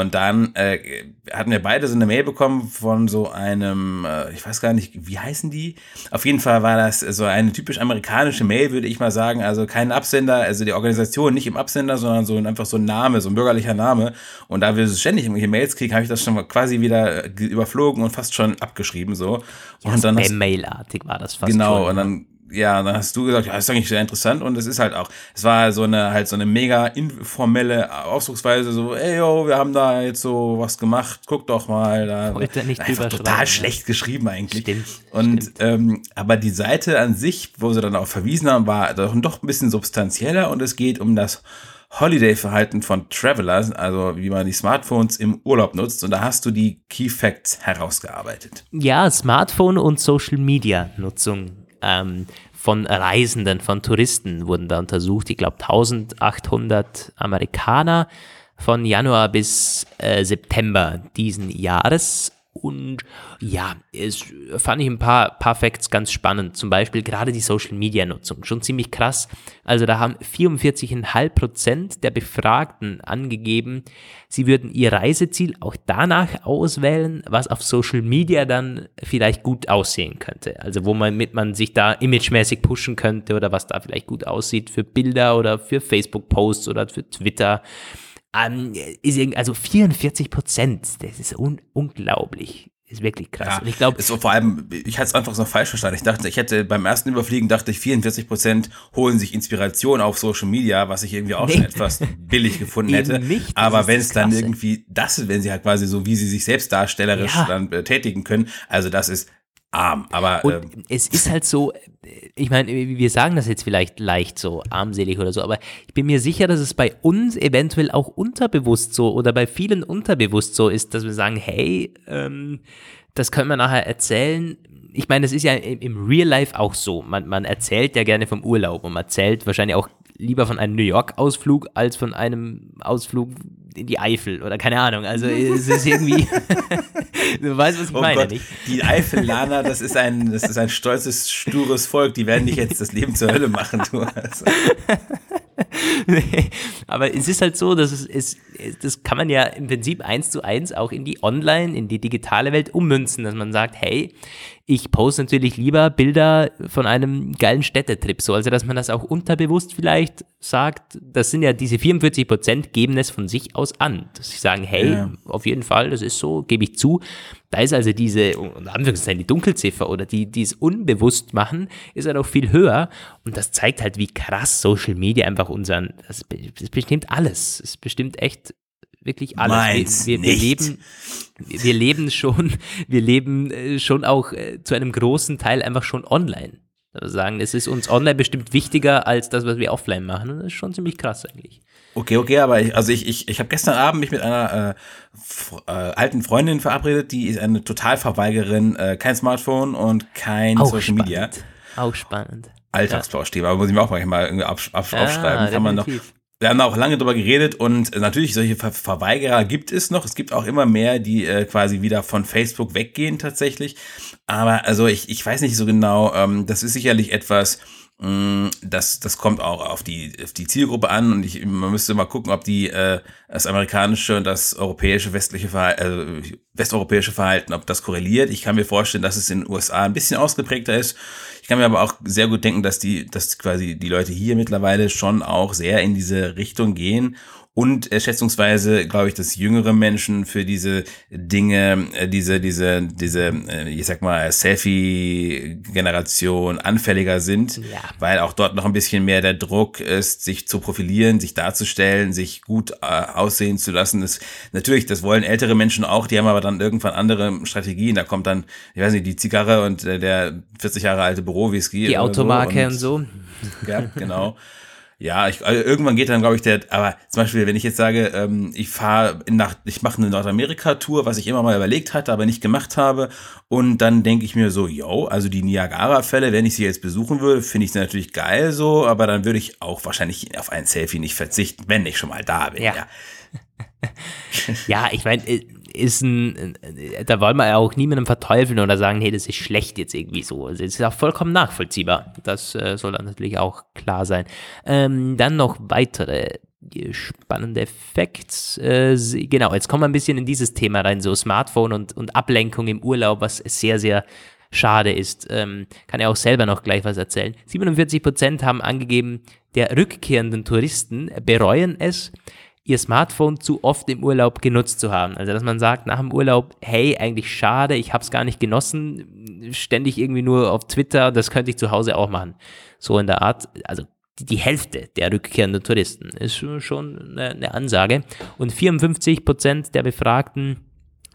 Und dann äh, hatten wir beide so eine Mail bekommen von so einem, äh, ich weiß gar nicht, wie heißen die? Auf jeden Fall war das so eine typisch amerikanische Mail, würde ich mal sagen. Also kein Absender, also die Organisation nicht im Absender, sondern so einfach so ein Name, so ein bürgerlicher Name. Und da wir ständig irgendwelche Mails kriegen, habe ich das schon mal quasi wieder überflogen und fast schon abgeschrieben so. Ja, und dann Spam-Mail-artig war das fast. Genau, schon, und dann ja, dann hast du gesagt, ja, das ist eigentlich sehr interessant und es ist halt auch, es war so eine halt so eine mega informelle Ausdrucksweise, so, ey yo, wir haben da jetzt so was gemacht, guck doch mal, da Heute nicht einfach total schlecht geschrieben eigentlich. Stimmt. Und stimmt. Ähm, aber die Seite an sich, wo sie dann auch verwiesen haben, war doch, doch ein bisschen substanzieller und es geht um das Holiday-Verhalten von Travelers, also wie man die Smartphones im Urlaub nutzt. Und da hast du die Key Facts herausgearbeitet. Ja, Smartphone und Social Media Nutzung ähm, von Reisenden, von Touristen wurden da untersucht. Ich glaube 1800 Amerikaner von Januar bis äh, September diesen Jahres. Und ja, es fand ich ein paar, paar Facts ganz spannend. Zum Beispiel gerade die Social Media Nutzung. Schon ziemlich krass. Also da haben 44,5 Prozent der Befragten angegeben, sie würden ihr Reiseziel auch danach auswählen, was auf Social Media dann vielleicht gut aussehen könnte. Also wo man mit man sich da imagemäßig pushen könnte oder was da vielleicht gut aussieht für Bilder oder für Facebook-Posts oder für Twitter. Um, ist also 44 Prozent, das ist un unglaublich. Ist wirklich krass. Ja, und ich glaube, so vor allem, ich hatte es einfach so falsch verstanden. Ich dachte, ich hätte beim ersten Überfliegen dachte ich, 44 Prozent holen sich Inspiration auf Social Media, was ich irgendwie auch nee. schon etwas billig gefunden hätte. Nicht, Aber wenn es dann irgendwie das ist, wenn sie halt quasi so, wie sie sich selbst darstellerisch ja. dann äh, tätigen können, also das ist arm, aber. Und ähm, es ist halt so, ich meine, wir sagen das jetzt vielleicht leicht so armselig oder so, aber ich bin mir sicher, dass es bei uns eventuell auch unterbewusst so oder bei vielen unterbewusst so ist, dass wir sagen, hey, ähm, das können wir nachher erzählen. Ich meine, das ist ja im Real Life auch so. Man, man erzählt ja gerne vom Urlaub und man erzählt wahrscheinlich auch lieber von einem New York-Ausflug als von einem Ausflug in die Eifel oder keine Ahnung. Also es ist irgendwie, du weißt, was ich oh meine, Gott. nicht? Die Eifellaner, das ist ein, das ist ein stolzes, stures Volk. Die werden dich jetzt das Leben zur Hölle machen, du. Also. nee, aber es ist halt so, dass es, es, das kann man ja im Prinzip eins zu eins auch in die Online, in die digitale Welt ummünzen, dass man sagt, hey, ich poste natürlich lieber Bilder von einem geilen Städtetrip, so also dass man das auch unterbewusst vielleicht sagt, das sind ja diese 44 Prozent geben es von sich aus an, dass sie sagen, hey, ja. auf jeden Fall, das ist so, gebe ich zu. Da ist also diese, und Anführungszeichen, die Dunkelziffer oder die, die es unbewusst machen, ist halt auch viel höher und das zeigt halt, wie krass Social Media einfach unseren, das, das bestimmt alles, es bestimmt echt wirklich alles. Meins wir, wir, wir leben, wir leben schon, wir leben äh, schon auch äh, zu einem großen Teil einfach schon online. Also sagen, es ist uns online bestimmt wichtiger als das, was wir offline machen. Und das ist schon ziemlich krass eigentlich. Okay, okay, aber ich, also ich, ich, ich habe gestern Abend mich mit einer äh, äh, alten Freundin verabredet, die ist eine Totalverweigerin, äh, kein Smartphone und kein auch Social spannend. Media. Auch spannend. Alltagsplauschthema, aber muss ich mir auch manchmal irgendwie absch aufschreiben. Ja, Kann man noch, wir haben auch lange drüber geredet und natürlich solche Ver Verweigerer gibt es noch. Es gibt auch immer mehr, die äh, quasi wieder von Facebook weggehen tatsächlich. Aber also ich, ich weiß nicht so genau, ähm, das ist sicherlich etwas, das, das kommt auch auf die, auf die Zielgruppe an und ich, man müsste mal gucken, ob die äh, das amerikanische und das europäische westliche Verhalten, äh, westeuropäische Verhalten, ob das korreliert. Ich kann mir vorstellen, dass es in den USA ein bisschen ausgeprägter ist. Ich kann mir aber auch sehr gut denken, dass die, dass quasi die Leute hier mittlerweile schon auch sehr in diese Richtung gehen und äh, schätzungsweise glaube ich, dass jüngere Menschen für diese Dinge, äh, diese, diese, diese, äh, ich sag mal, Selfie-Generation anfälliger sind, ja. weil auch dort noch ein bisschen mehr der Druck ist, sich zu profilieren, sich darzustellen, sich gut äh, aussehen zu lassen. Das, natürlich, das wollen ältere Menschen auch, die haben aber dann irgendwann andere Strategien. Da kommt dann, ich weiß nicht, die Zigarre und äh, der 40 Jahre alte Büro-Whisky. Die Automarke so. und, und so. Ja, genau. Ja, ich, also irgendwann geht dann, glaube ich, der, aber zum Beispiel, wenn ich jetzt sage, ähm, ich fahre nach, ich mache eine Nordamerika-Tour, was ich immer mal überlegt hatte, aber nicht gemacht habe, und dann denke ich mir so, yo, also die Niagara-Fälle, wenn ich sie jetzt besuchen würde, finde ich sie natürlich geil so, aber dann würde ich auch wahrscheinlich auf ein Selfie nicht verzichten, wenn ich schon mal da bin. Ja, ja. ja ich meine, äh, ist ein, da wollen wir ja auch niemandem verteufeln oder sagen, hey, das ist schlecht jetzt irgendwie so. Also, es ist auch vollkommen nachvollziehbar. Das äh, soll dann natürlich auch klar sein. Ähm, dann noch weitere spannende Facts. Äh, genau, jetzt kommen wir ein bisschen in dieses Thema rein, so Smartphone und, und Ablenkung im Urlaub, was sehr, sehr schade ist. Ähm, kann ja auch selber noch gleich was erzählen. 47% haben angegeben, der rückkehrenden Touristen bereuen es, ihr Smartphone zu oft im Urlaub genutzt zu haben. Also dass man sagt nach dem Urlaub, hey, eigentlich schade, ich habe es gar nicht genossen, ständig irgendwie nur auf Twitter, das könnte ich zu Hause auch machen. So in der Art, also die Hälfte der rückkehrenden Touristen ist schon eine, Ansage. Und 54 Prozent der Befragten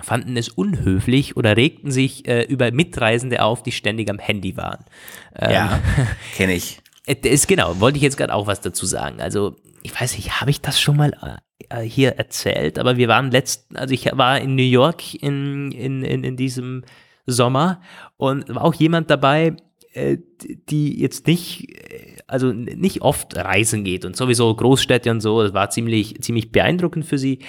fanden es unhöflich oder regten sich äh, über Mitreisende auf, die ständig am Handy waren. Ähm, ja, kenne ich. Ist genau, wollte ich jetzt gerade auch was dazu sagen. Also ich weiß nicht, habe ich das schon mal äh, hier erzählt, aber wir waren letzten, also ich war in New York in, in, in, in diesem Sommer und war auch jemand dabei, äh, die jetzt nicht, äh, also nicht oft reisen geht und sowieso Großstädte und so, das war ziemlich, ziemlich beeindruckend für sie.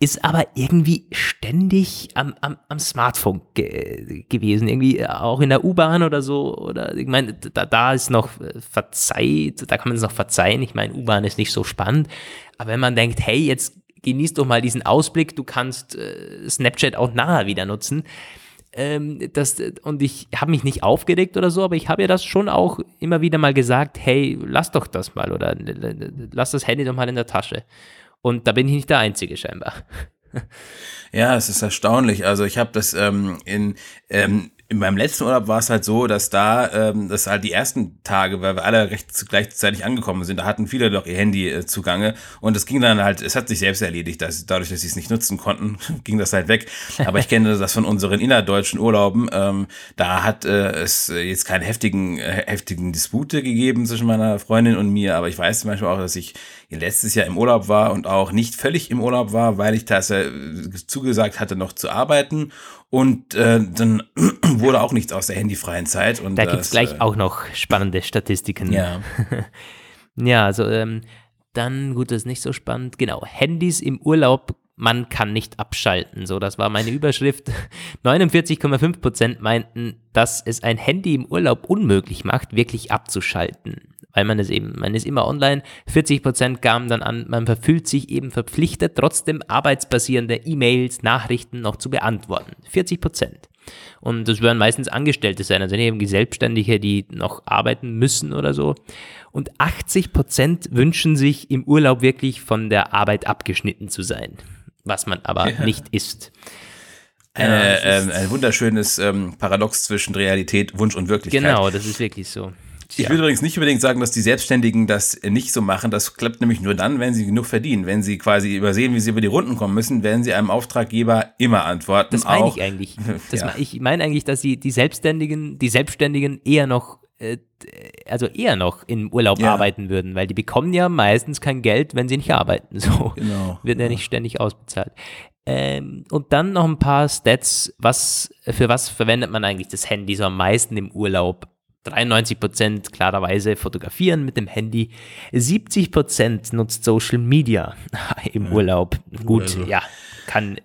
Ist aber irgendwie ständig am, am, am Smartphone ge gewesen. Irgendwie auch in der U-Bahn oder so. Oder ich meine, da, da ist noch verzeiht, da kann man es noch verzeihen. Ich meine, U-Bahn ist nicht so spannend. Aber wenn man denkt, hey, jetzt genieß doch mal diesen Ausblick, du kannst äh, Snapchat auch nachher wieder nutzen. Ähm, das, und ich habe mich nicht aufgeregt oder so, aber ich habe ja das schon auch immer wieder mal gesagt, hey, lass doch das mal oder lass das Handy doch mal in der Tasche. Und da bin ich nicht der Einzige scheinbar. Ja, es ist erstaunlich. Also ich habe das ähm, in ähm, in meinem letzten Urlaub war es halt so, dass da, ähm, das halt die ersten Tage, weil wir alle recht gleichzeitig angekommen sind, da hatten viele doch ihr Handy äh, zugange und es ging dann halt, es hat sich selbst erledigt, dass dadurch, dass sie es nicht nutzen konnten, ging das halt weg. Aber ich kenne das von unseren innerdeutschen Urlauben. Ähm, da hat äh, es jetzt keine heftigen, äh, heftigen Dispute gegeben zwischen meiner Freundin und mir, aber ich weiß zum Beispiel auch, dass ich letztes Jahr im Urlaub war und auch nicht völlig im Urlaub war, weil ich das äh, zugesagt hatte, noch zu arbeiten und äh, dann wurde auch nichts aus der handyfreien Zeit. Und da gibt es gleich äh, auch noch spannende Statistiken. Ja. ja, also ähm, dann, gut, das ist nicht so spannend. Genau, Handys im Urlaub, man kann nicht abschalten. So, das war meine Überschrift. 49,5 Prozent meinten, dass es ein Handy im Urlaub unmöglich macht, wirklich abzuschalten weil man es eben, man ist immer online. 40 Prozent gaben dann an, man verfühlt sich eben verpflichtet, trotzdem arbeitsbasierende E-Mails, Nachrichten noch zu beantworten. 40 Prozent. Und das werden meistens Angestellte sein, also eben Selbstständige, die noch arbeiten müssen oder so. Und 80 Prozent wünschen sich im Urlaub wirklich von der Arbeit abgeschnitten zu sein, was man aber ja. nicht ist. Eine, äh, ein wunderschönes ähm, Paradox zwischen Realität, Wunsch und Wirklichkeit. Genau, das ist wirklich so. Ich ja. würde übrigens nicht unbedingt sagen, dass die Selbstständigen das nicht so machen. Das klappt nämlich nur dann, wenn sie genug verdienen. Wenn sie quasi übersehen, wie sie über die Runden kommen müssen, werden sie einem Auftraggeber immer antworten. Das meine ich eigentlich. Das ja. Ich meine eigentlich, dass sie die Selbstständigen, die Selbstständigen eher noch äh, also eher noch im Urlaub ja. arbeiten würden, weil die bekommen ja meistens kein Geld, wenn sie nicht arbeiten. So genau. wird ja nicht ständig ausbezahlt. Ähm, und dann noch ein paar Stats, was, für was verwendet man eigentlich das Handy so am meisten im Urlaub? 93 Prozent klarerweise fotografieren mit dem Handy. 70 Prozent nutzt Social Media im ja. Urlaub. Gut, also. ja, kann,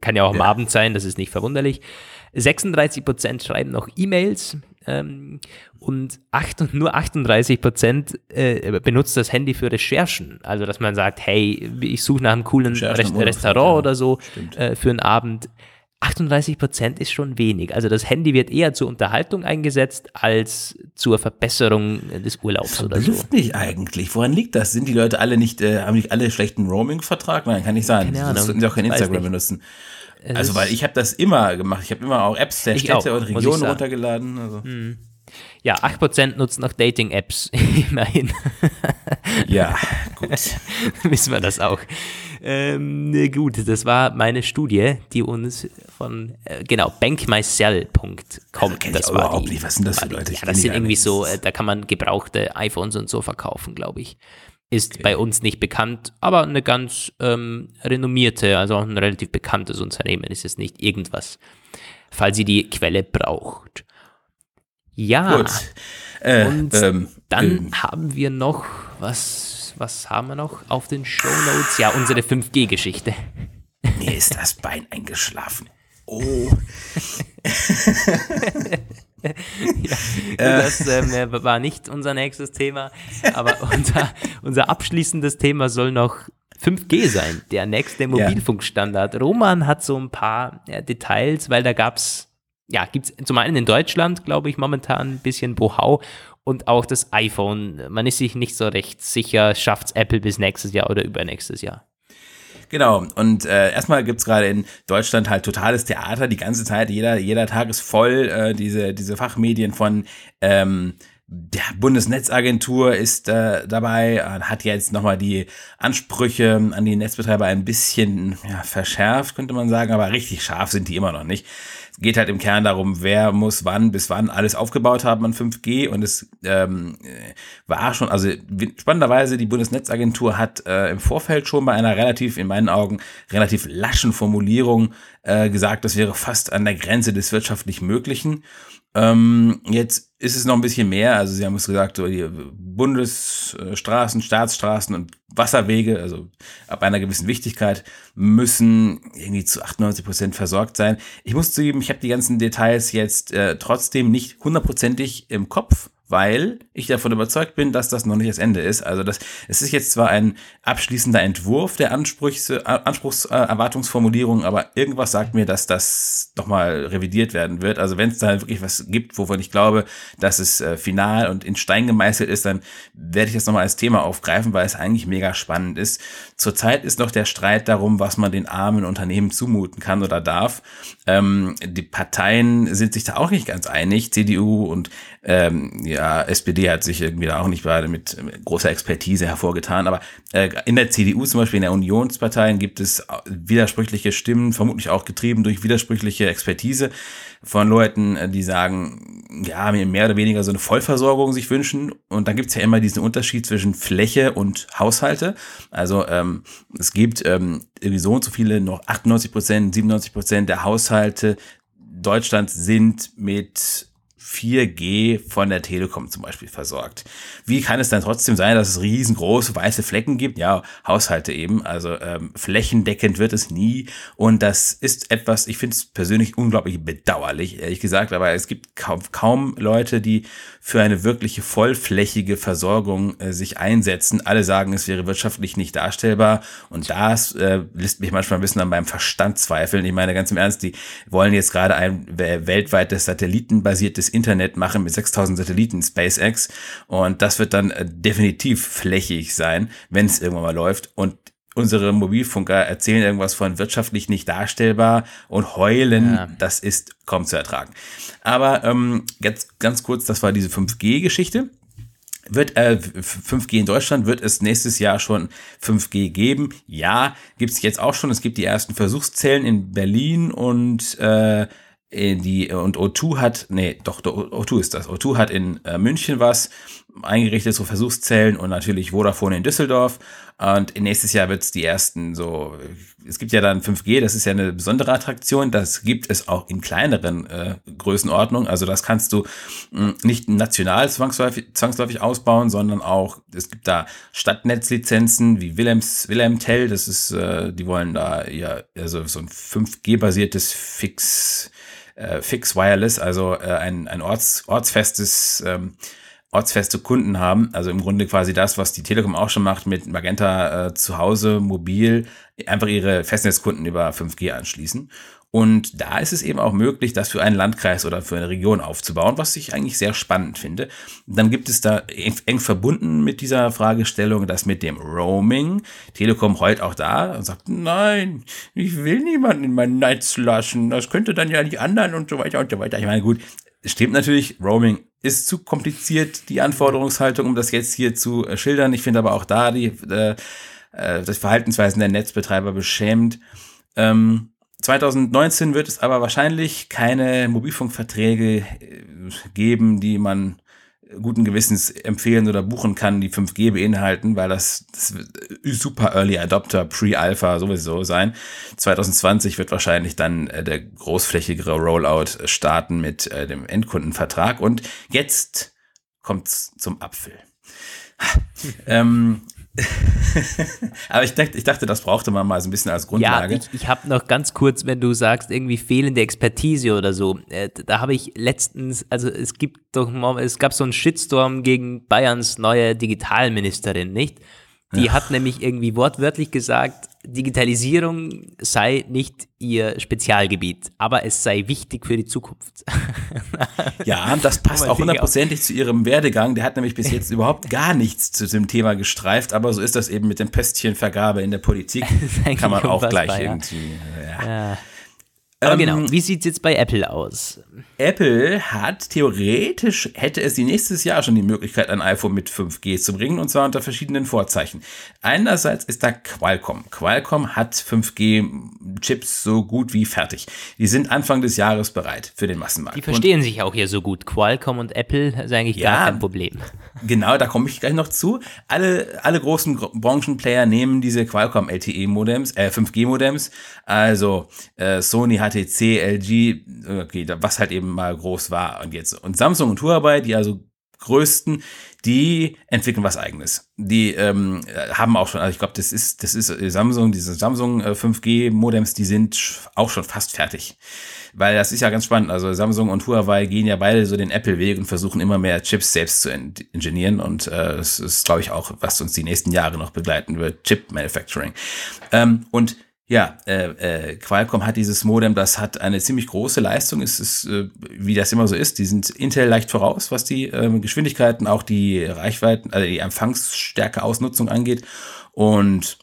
kann ja auch am ja. Abend sein, das ist nicht verwunderlich. 36 Prozent schreiben noch E-Mails ähm, und, acht, nur 38 Prozent äh, benutzt das Handy für Recherchen. Also, dass man sagt, hey, ich suche nach einem coolen Rest Restaurant oder so äh, für einen Abend. 38 Prozent ist schon wenig. Also das Handy wird eher zur Unterhaltung eingesetzt als zur Verbesserung des Urlaubs oder so. nicht eigentlich. Woran liegt das? Sind die Leute alle nicht, äh, haben nicht alle schlechten Roaming-Vertrag? Nein, kann nicht sein. Keine Ahnung. sollten sie auch kein Instagram benutzen. Es also weil ich habe das immer gemacht. Ich habe immer auch Apps der Städte auch, und Regionen runtergeladen. Also. Hm. Ja, 8% nutzen auch Dating-Apps, immerhin. ja, gut. Wissen wir das auch. Ähm, gut, das war meine Studie, die uns von, äh, genau, bankmycell.com. Also das war überhaupt die, nicht. Was sind das für Leute? Ja, das sind irgendwie so, äh, da kann man gebrauchte iPhones und so verkaufen, glaube ich. Ist okay. bei uns nicht bekannt, aber eine ganz ähm, renommierte, also auch ein relativ bekanntes Unternehmen. Ist es nicht irgendwas, falls sie die Quelle braucht. Ja. Gut. Äh, und ähm, dann ähm, haben wir noch, was, was haben wir noch auf den Show Notes? Ja, unsere 5G-Geschichte. Mir ist das Bein eingeschlafen. Oh. ja, das ähm, war nicht unser nächstes Thema, aber unser, unser abschließendes Thema soll noch 5G sein, der nächste Mobilfunkstandard. Roman hat so ein paar ja, Details, weil da gab es ja, gibt es zum einen in Deutschland, glaube ich, momentan ein bisschen Bohau und auch das iPhone. Man ist sich nicht so recht sicher, schafft es Apple bis nächstes Jahr oder übernächstes Jahr. Genau, und äh, erstmal gibt's gerade in Deutschland halt totales Theater, die ganze Zeit, jeder, jeder Tag ist voll, äh, diese, diese Fachmedien von ähm, der Bundesnetzagentur ist äh, dabei, hat jetzt nochmal die Ansprüche an die Netzbetreiber ein bisschen ja, verschärft, könnte man sagen, aber richtig scharf sind die immer noch nicht geht halt im Kern darum, wer muss wann bis wann alles aufgebaut haben an 5G und es ähm, war schon, also spannenderweise, die Bundesnetzagentur hat äh, im Vorfeld schon bei einer relativ, in meinen Augen, relativ laschen Formulierung äh, gesagt, das wäre fast an der Grenze des wirtschaftlich Möglichen. Ähm, jetzt ist es noch ein bisschen mehr. Also sie haben es gesagt, so die Bundesstraßen, Staatsstraßen und Wasserwege, also ab einer gewissen Wichtigkeit, müssen irgendwie zu 98 Prozent versorgt sein. Ich muss zugeben, ich habe die ganzen Details jetzt äh, trotzdem nicht hundertprozentig im Kopf weil ich davon überzeugt bin, dass das noch nicht das Ende ist. Also das, es ist jetzt zwar ein abschließender Entwurf der äh, Anspruchserwartungsformulierung, aber irgendwas sagt mir, dass das nochmal revidiert werden wird. Also wenn es da wirklich was gibt, wovon ich glaube, dass es äh, final und in Stein gemeißelt ist, dann werde ich das nochmal als Thema aufgreifen, weil es eigentlich mega spannend ist. Zurzeit ist noch der Streit darum, was man den armen Unternehmen zumuten kann oder darf. Ähm, die Parteien sind sich da auch nicht ganz einig, CDU und ähm, ja, SPD hat sich irgendwie da auch nicht gerade mit, großer Expertise hervorgetan, aber äh, in der CDU zum Beispiel, in der Unionsparteien gibt es widersprüchliche Stimmen, vermutlich auch getrieben durch widersprüchliche Expertise von Leuten, äh, die sagen, ja, mehr oder weniger so eine Vollversorgung sich wünschen. Und dann gibt's ja immer diesen Unterschied zwischen Fläche und Haushalte. Also ähm, es gibt ähm, irgendwie so und so viele, noch 98 Prozent, 97 Prozent der Haushalte Deutschlands sind mit 4G von der Telekom zum Beispiel versorgt. Wie kann es dann trotzdem sein, dass es riesengroße weiße Flecken gibt? Ja, Haushalte eben. Also ähm, flächendeckend wird es nie. Und das ist etwas, ich finde es persönlich unglaublich bedauerlich, ehrlich gesagt. Aber es gibt kaum, kaum Leute, die für eine wirkliche vollflächige Versorgung äh, sich einsetzen. Alle sagen, es wäre wirtschaftlich nicht darstellbar. Und das äh, lässt mich manchmal ein bisschen an meinem Verstand zweifeln. Ich meine ganz im Ernst, die wollen jetzt gerade ein weltweites satellitenbasiertes Internet machen mit 6000 Satelliten SpaceX und das wird dann äh, definitiv flächig sein, wenn es irgendwann mal läuft und unsere Mobilfunker erzählen irgendwas von wirtschaftlich nicht darstellbar und heulen, ja. das ist kaum zu ertragen. Aber ähm, jetzt ganz kurz, das war diese 5G-Geschichte. Wird äh, 5G in Deutschland, wird es nächstes Jahr schon 5G geben? Ja, gibt es jetzt auch schon. Es gibt die ersten Versuchszellen in Berlin und äh, die und O2 hat, nee, doch, O2 ist das. O2 hat in äh, München was eingerichtet, so Versuchszellen und natürlich Vodafone in Düsseldorf. Und nächstes Jahr wird es die ersten so, es gibt ja dann 5G, das ist ja eine besondere Attraktion, das gibt es auch in kleineren äh, Größenordnungen. Also das kannst du mh, hm, nicht national zwangsläufig, zwangsläufig ausbauen, sondern auch, es gibt da Stadtnetzlizenzen wie Wilhelms, Wilhelm Tell, das ist, äh, die wollen da ja, also so ein 5G-basiertes Fix, äh, Fix Wireless, also äh, ein, ein orts, ortsfestes, ähm, ortsfeste Kunden haben. Also im Grunde quasi das, was die Telekom auch schon macht mit Magenta äh, zu Hause, mobil, einfach ihre Festnetzkunden über 5G anschließen. Und da ist es eben auch möglich, das für einen Landkreis oder für eine Region aufzubauen, was ich eigentlich sehr spannend finde. Dann gibt es da eng verbunden mit dieser Fragestellung, das mit dem Roaming. Telekom heult auch da und sagt, nein, ich will niemanden in mein Netz lassen. Das könnte dann ja die anderen und so weiter und so weiter. Ich meine, gut, stimmt natürlich, Roaming ist zu kompliziert, die Anforderungshaltung, um das jetzt hier zu äh, schildern. Ich finde aber auch da die, äh, äh das Verhaltensweisen der Netzbetreiber beschämt. Ähm, 2019 wird es aber wahrscheinlich keine Mobilfunkverträge äh, geben, die man guten Gewissens empfehlen oder buchen kann, die 5G beinhalten, weil das, das super Early Adopter, Pre-Alpha sowieso sein. 2020 wird wahrscheinlich dann äh, der großflächigere Rollout starten mit äh, dem Endkundenvertrag und jetzt kommt's zum Apfel. ähm, Aber ich dachte, ich dachte, das brauchte man mal so ein bisschen als Grundlage. Ja, ich, ich habe noch ganz kurz, wenn du sagst, irgendwie fehlende Expertise oder so. Äh, da habe ich letztens, also es gibt doch, es gab so einen Shitstorm gegen Bayerns neue Digitalministerin, nicht? Die ja. hat nämlich irgendwie wortwörtlich gesagt, Digitalisierung sei nicht ihr Spezialgebiet, aber es sei wichtig für die Zukunft. ja, das passt auch hundertprozentig zu ihrem Werdegang. Der hat nämlich bis jetzt überhaupt gar nichts zu dem Thema gestreift, aber so ist das eben mit dem Pöstchenvergabe in der Politik. Kann man auch gleich irgendwie. Ja. Aber genau, ähm, genau, wie sieht es jetzt bei Apple aus? Apple hat theoretisch, hätte es die nächstes Jahr schon die Möglichkeit, ein iPhone mit 5G zu bringen, und zwar unter verschiedenen Vorzeichen. Einerseits ist da Qualcomm. Qualcomm hat 5G-Chips so gut wie fertig. Die sind Anfang des Jahres bereit für den Massenmarkt. Die verstehen und, sich auch hier so gut. Qualcomm und Apple ist eigentlich ja, gar kein Problem. Genau, da komme ich gleich noch zu. Alle, alle großen Branchenplayer nehmen diese Qualcomm LTE-Modems, äh, 5G-Modems. Also äh, Sony hat HTC, LG, okay, was halt eben mal groß war und jetzt. Und Samsung und Huawei, die also größten, die entwickeln was eigenes. Die ähm, haben auch schon, also ich glaube, das ist, das ist Samsung, diese Samsung 5G-Modems, äh, die sind auch schon fast fertig. Weil das ist ja ganz spannend. Also Samsung und Huawei gehen ja beide so den Apple-Weg und versuchen immer mehr Chips selbst zu ingenieren. Und äh, das ist, glaube ich, auch, was uns die nächsten Jahre noch begleiten wird, Chip-Manufacturing. Ähm, und ja, äh, äh, Qualcomm hat dieses Modem, das hat eine ziemlich große Leistung. Es ist, äh, wie das immer so ist, die sind Intel leicht voraus, was die äh, Geschwindigkeiten, auch die Reichweiten, also die Empfangsstärke Ausnutzung angeht. Und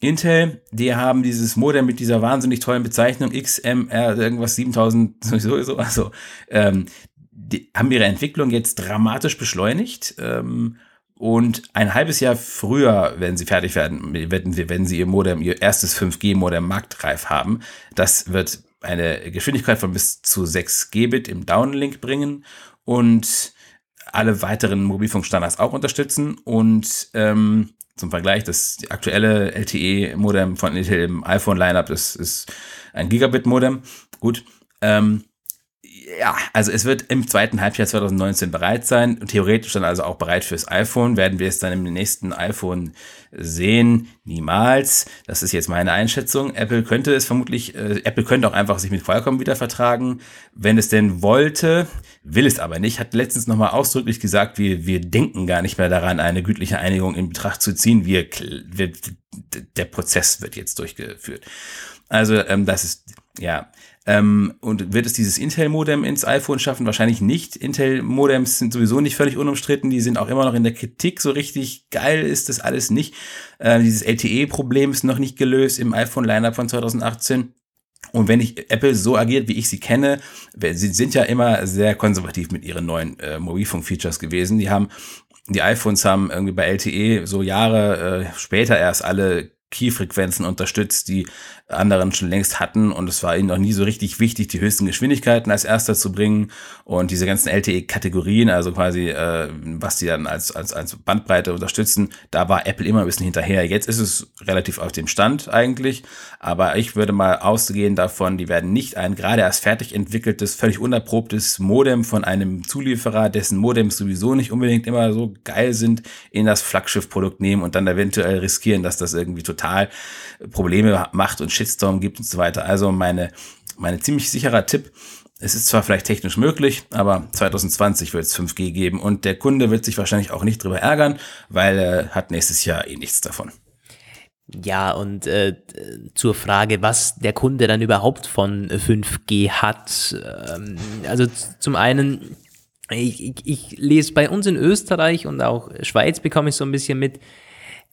Intel, die haben dieses Modem mit dieser wahnsinnig tollen Bezeichnung XMR irgendwas 7000 sowieso, also ähm, die haben ihre Entwicklung jetzt dramatisch beschleunigt. Ähm, und ein halbes Jahr früher werden sie fertig werden, werden, wenn sie ihr Modem, ihr erstes 5G-Modem marktreif haben. Das wird eine Geschwindigkeit von bis zu 6 Gbit im Downlink bringen und alle weiteren Mobilfunkstandards auch unterstützen. Und ähm, zum Vergleich, das aktuelle LTE-Modem von Intel im iPhone-Lineup, das ist ein Gigabit-Modem. Gut. Ähm, ja, also es wird im zweiten Halbjahr 2019 bereit sein theoretisch dann also auch bereit fürs iPhone. Werden wir es dann im nächsten iPhone sehen? Niemals. Das ist jetzt meine Einschätzung. Apple könnte es vermutlich, äh, Apple könnte auch einfach sich mit Qualcomm wieder vertragen, wenn es denn wollte, will es aber nicht. Hat letztens nochmal ausdrücklich gesagt, wir, wir denken gar nicht mehr daran, eine gütliche Einigung in Betracht zu ziehen. Wir, wir der Prozess wird jetzt durchgeführt. Also ähm, das ist, ja, ähm, und wird es dieses Intel-Modem ins iPhone schaffen? Wahrscheinlich nicht. Intel-Modems sind sowieso nicht völlig unumstritten. Die sind auch immer noch in der Kritik. So richtig geil ist das alles nicht. Äh, dieses LTE-Problem ist noch nicht gelöst im iPhone-Lineup von 2018. Und wenn ich Apple so agiert, wie ich sie kenne, sie sind ja immer sehr konservativ mit ihren neuen äh, Mobilfunk-Features gewesen. Die haben, die iPhones haben irgendwie bei LTE so Jahre äh, später erst alle Key-Frequenzen unterstützt, die anderen schon längst hatten. Und es war ihnen noch nie so richtig wichtig, die höchsten Geschwindigkeiten als erster zu bringen. Und diese ganzen LTE-Kategorien, also quasi äh, was die dann als, als, als Bandbreite unterstützen, da war Apple immer ein bisschen hinterher. Jetzt ist es relativ auf dem Stand eigentlich, aber ich würde mal ausgehen davon, die werden nicht ein gerade erst fertig entwickeltes, völlig unerprobtes Modem von einem Zulieferer, dessen Modems sowieso nicht unbedingt immer so geil sind, in das Flaggschiff-Produkt nehmen und dann eventuell riskieren, dass das irgendwie total Probleme macht und Shitstorm gibt und so weiter. Also meine, meine ziemlich sicherer Tipp. Es ist zwar vielleicht technisch möglich, aber 2020 wird es 5G geben und der Kunde wird sich wahrscheinlich auch nicht drüber ärgern, weil er hat nächstes Jahr eh nichts davon. Ja, und äh, zur Frage, was der Kunde dann überhaupt von 5G hat. Ähm, also zum einen, ich, ich, ich lese bei uns in Österreich und auch Schweiz bekomme ich so ein bisschen mit,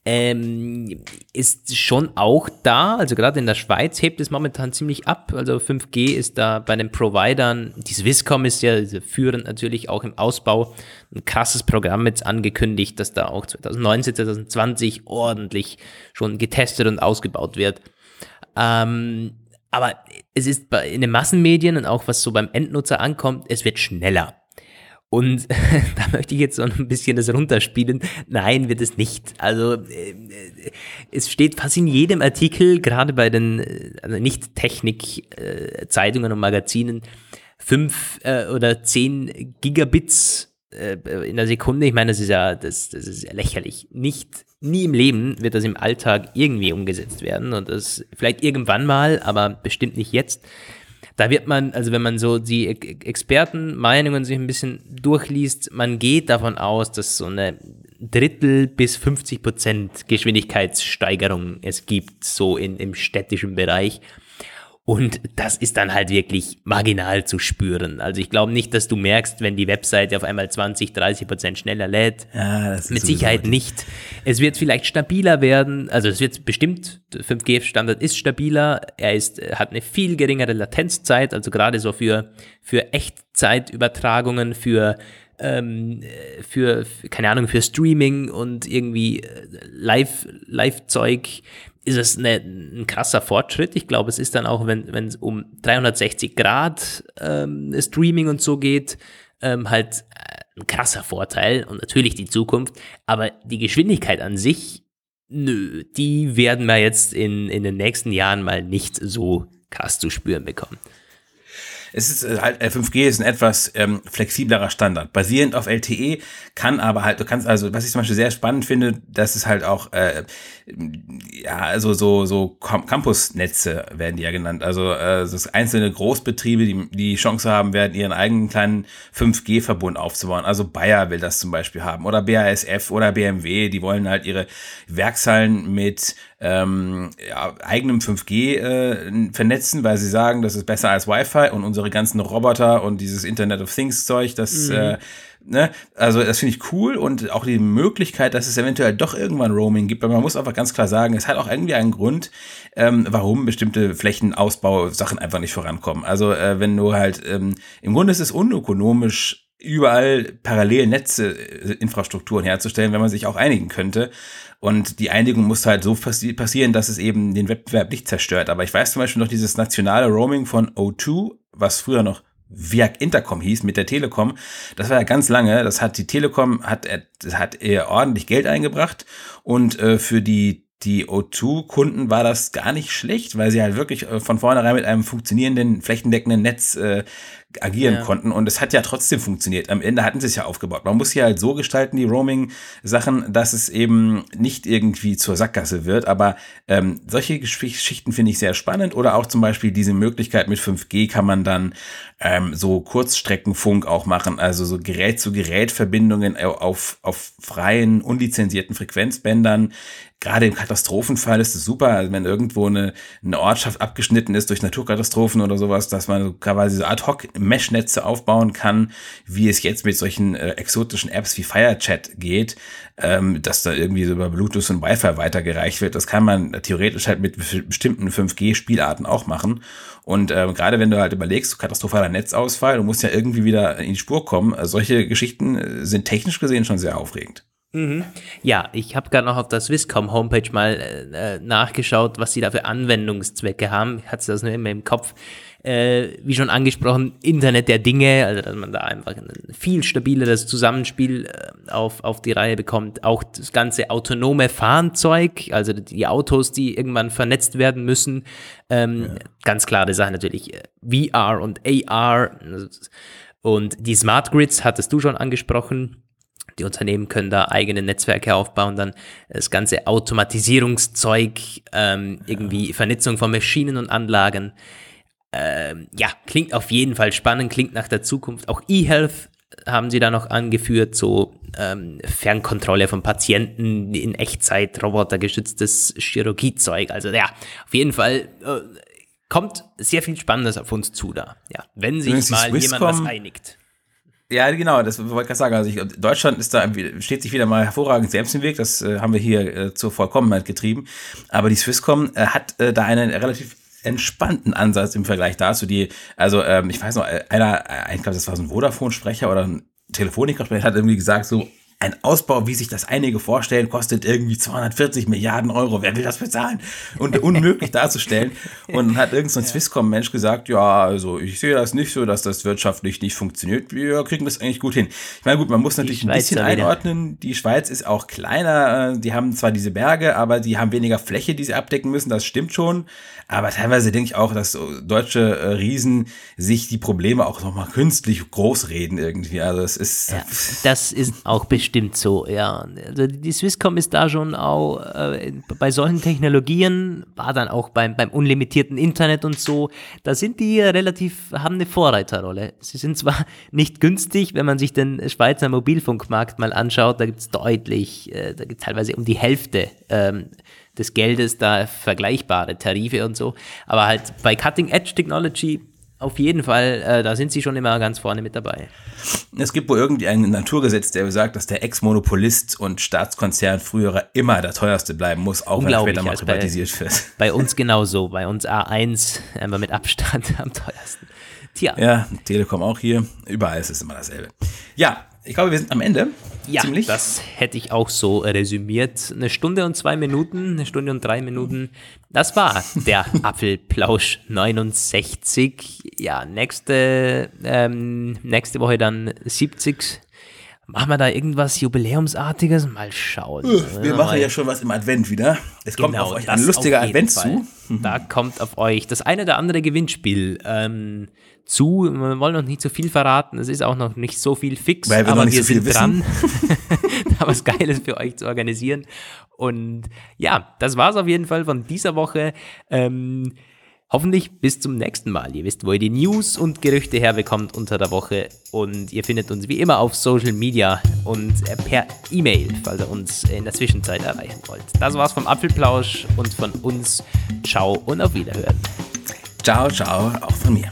ähm, ist schon auch da. Also gerade in der Schweiz hebt es momentan ziemlich ab. Also 5G ist da bei den Providern, die Swisscom ist ja führend natürlich auch im Ausbau, ein krasses Programm jetzt angekündigt, dass da auch 2019, 2020 ordentlich schon getestet und ausgebaut wird. Ähm, aber es ist bei, in den Massenmedien und auch was so beim Endnutzer ankommt, es wird schneller. Und da möchte ich jetzt so ein bisschen das runterspielen. Nein, wird es nicht. Also äh, es steht fast in jedem Artikel, gerade bei den äh, also nicht Technik-Zeitungen äh, und Magazinen, fünf äh, oder zehn Gigabits äh, in der Sekunde. Ich meine, das ist ja, das, das ist ja lächerlich. Nicht, nie im Leben wird das im Alltag irgendwie umgesetzt werden. Und das vielleicht irgendwann mal, aber bestimmt nicht jetzt da wird man, also wenn man so die Expertenmeinungen sich ein bisschen durchliest, man geht davon aus, dass so eine Drittel bis 50 Prozent Geschwindigkeitssteigerung es gibt, so in, im städtischen Bereich. Und das ist dann halt wirklich marginal zu spüren. Also ich glaube nicht, dass du merkst, wenn die Webseite auf einmal 20, 30 Prozent schneller lädt. Ja, das ist Mit Sicherheit nicht. Es wird vielleicht stabiler werden. Also es wird bestimmt, 5G-Standard ist stabiler. Er ist, hat eine viel geringere Latenzzeit. Also gerade so für, für Echtzeitübertragungen, für ähm, für, keine Ahnung, für Streaming und irgendwie äh, Live-Zeug Live ist es eine, ein krasser Fortschritt. Ich glaube, es ist dann auch, wenn es um 360 Grad ähm, Streaming und so geht, ähm, halt äh, ein krasser Vorteil und natürlich die Zukunft. Aber die Geschwindigkeit an sich, nö, die werden wir jetzt in, in den nächsten Jahren mal nicht so krass zu spüren bekommen es ist äh, halt, 5G äh, ist ein etwas ähm, flexiblerer Standard. Basierend auf LTE kann aber halt, du kannst also, was ich zum Beispiel sehr spannend finde, dass es halt auch, äh, ja, also so, so Campusnetze werden die ja genannt. Also äh, das einzelne Großbetriebe, die die Chance haben werden, ihren eigenen kleinen 5G-Verbund aufzubauen. Also Bayer will das zum Beispiel haben oder BASF oder BMW, die wollen halt ihre Werkshallen mit ähm, ja, eigenem 5G äh, vernetzen, weil sie sagen, das ist besser als Wi-Fi und unsere ganzen Roboter und dieses Internet of Things Zeug, das mhm. äh, Ne? Also das finde ich cool und auch die Möglichkeit, dass es eventuell doch irgendwann Roaming gibt, aber man muss einfach ganz klar sagen, es hat auch irgendwie einen Grund, ähm, warum bestimmte Flächenausbau-Sachen einfach nicht vorankommen. Also äh, wenn du halt, ähm, im Grunde ist es unökonomisch, überall parallel Netze, äh, Infrastrukturen herzustellen, wenn man sich auch einigen könnte. Und die Einigung muss halt so passi passieren, dass es eben den Wettbewerb nicht zerstört. Aber ich weiß zum Beispiel noch dieses nationale Roaming von O2, was früher noch Viag Intercom hieß mit der Telekom. Das war ja ganz lange. Das hat die Telekom hat hat er ordentlich Geld eingebracht und äh, für die die O2-Kunden war das gar nicht schlecht, weil sie halt wirklich äh, von vornherein mit einem funktionierenden, flächendeckenden Netz äh, agieren ja. konnten und es hat ja trotzdem funktioniert. Am Ende hatten sie es ja aufgebaut. Man muss ja halt so gestalten, die Roaming-Sachen, dass es eben nicht irgendwie zur Sackgasse wird, aber ähm, solche Geschichten finde ich sehr spannend oder auch zum Beispiel diese Möglichkeit mit 5G kann man dann ähm, so Kurzstreckenfunk auch machen, also so Gerät-zu-Gerät-Verbindungen auf, auf freien, unlizenzierten Frequenzbändern. Gerade im Katastrophenfall ist es super, also wenn irgendwo eine, eine Ortschaft abgeschnitten ist durch Naturkatastrophen oder sowas, dass man quasi so ad hoc Mesh-Netze aufbauen kann, wie es jetzt mit solchen äh, exotischen Apps wie FireChat geht, ähm, dass da irgendwie so über Bluetooth und Wi-Fi weitergereicht wird. Das kann man theoretisch halt mit bestimmten 5G-Spielarten auch machen. Und äh, gerade wenn du halt überlegst, katastrophaler Netzausfall, du musst ja irgendwie wieder in die Spur kommen. Äh, solche Geschichten äh, sind technisch gesehen schon sehr aufregend. Mhm. Ja, ich habe gerade noch auf der Swisscom Homepage mal äh, nachgeschaut, was sie da für Anwendungszwecke haben. Ich hatte das nur immer im Kopf äh, wie schon angesprochen, Internet der Dinge, also dass man da einfach ein viel stabileres Zusammenspiel äh, auf, auf die Reihe bekommt. Auch das ganze autonome Fahrzeug, also die Autos, die irgendwann vernetzt werden müssen. Ähm, ja. Ganz klare Sache natürlich, äh, VR und AR. Und die Smart Grids hattest du schon angesprochen. Die Unternehmen können da eigene Netzwerke aufbauen, dann das ganze Automatisierungszeug, ähm, irgendwie Vernetzung von Maschinen und Anlagen ähm, ja, klingt auf jeden Fall spannend, klingt nach der Zukunft. Auch eHealth haben sie da noch angeführt, so ähm, Fernkontrolle von Patienten in Echtzeit, robotergestütztes Chirurgiezeug. Also ja, auf jeden Fall äh, kommt sehr viel Spannendes auf uns zu da. Ja, wenn sich mal Swisscom, jemand was einigt. Ja, genau, das wollte ich gerade sagen. Also ich, Deutschland ist da, steht sich wieder mal hervorragend selbst im Weg. Das äh, haben wir hier äh, zur Vollkommenheit getrieben. Aber die Swisscom äh, hat äh, da einen relativ entspannten Ansatz im Vergleich dazu, die, also ähm, ich weiß noch, äh, einer, äh, ich glaube, das war so ein Vodafone-Sprecher oder ein Telefoniker-Sprecher, hat irgendwie gesagt, so, ein Ausbau, wie sich das einige vorstellen, kostet irgendwie 240 Milliarden Euro. Wer will das bezahlen? Und unmöglich darzustellen. Und dann hat irgendein so Swisscom-Mensch gesagt, ja, also ich sehe das nicht so, dass das wirtschaftlich nicht funktioniert. Wir kriegen das eigentlich gut hin. Ich meine, gut, man muss natürlich ein bisschen einordnen. Die Schweiz ist auch kleiner. Äh, die haben zwar diese Berge, aber die haben weniger Fläche, die sie abdecken müssen. Das stimmt schon. Aber teilweise denke ich auch, dass deutsche äh, Riesen sich die Probleme auch nochmal künstlich groß reden irgendwie. Also es ist. Ja, das ist auch bestimmt so, ja. Also die Swisscom ist da schon auch äh, bei solchen Technologien, war dann auch beim, beim unlimitierten Internet und so, da sind die relativ, haben eine Vorreiterrolle. Sie sind zwar nicht günstig, wenn man sich den Schweizer Mobilfunkmarkt mal anschaut, da gibt es deutlich, äh, da gibt es teilweise um die Hälfte ähm, des Geldes da vergleichbare Tarife und so. Aber halt bei Cutting Edge Technology auf jeden Fall, äh, da sind sie schon immer ganz vorne mit dabei. Es gibt wohl irgendwie ein Naturgesetz, der besagt, dass der Ex-Monopolist und Staatskonzern früherer immer der teuerste bleiben muss, auch wenn er später mal privatisiert bei, wird. Bei uns genauso, bei uns A1 einfach mit Abstand am teuersten. Tja. Ja, Telekom auch hier. Überall ist es immer dasselbe. Ja, ich glaube, wir sind am Ende. Ja, Ziemlich. das hätte ich auch so resümiert. Eine Stunde und zwei Minuten, eine Stunde und drei Minuten. Das war der Apfelplausch 69. Ja, nächste, ähm, nächste Woche dann 70. Machen wir da irgendwas Jubiläumsartiges? Mal schauen. Wir machen ja schon was im Advent wieder. Es kommt Genau, auf euch ein lustiger auf Advent Fall. zu. Da kommt auf euch das eine oder andere Gewinnspiel ähm, zu. Wir wollen noch nicht so viel verraten. Es ist auch noch nicht so viel fix, Weil wir aber noch nicht wir so viel sind dran, da was Geiles für euch zu organisieren. Und ja, das war's auf jeden Fall von dieser Woche. Ähm, Hoffentlich bis zum nächsten Mal. Ihr wisst, wo ihr die News und Gerüchte herbekommt unter der Woche. Und ihr findet uns wie immer auf Social Media und per E-Mail, falls ihr uns in der Zwischenzeit erreichen wollt. Das war's vom Apfelplausch und von uns. Ciao und auf Wiederhören. Ciao, ciao, auch von mir.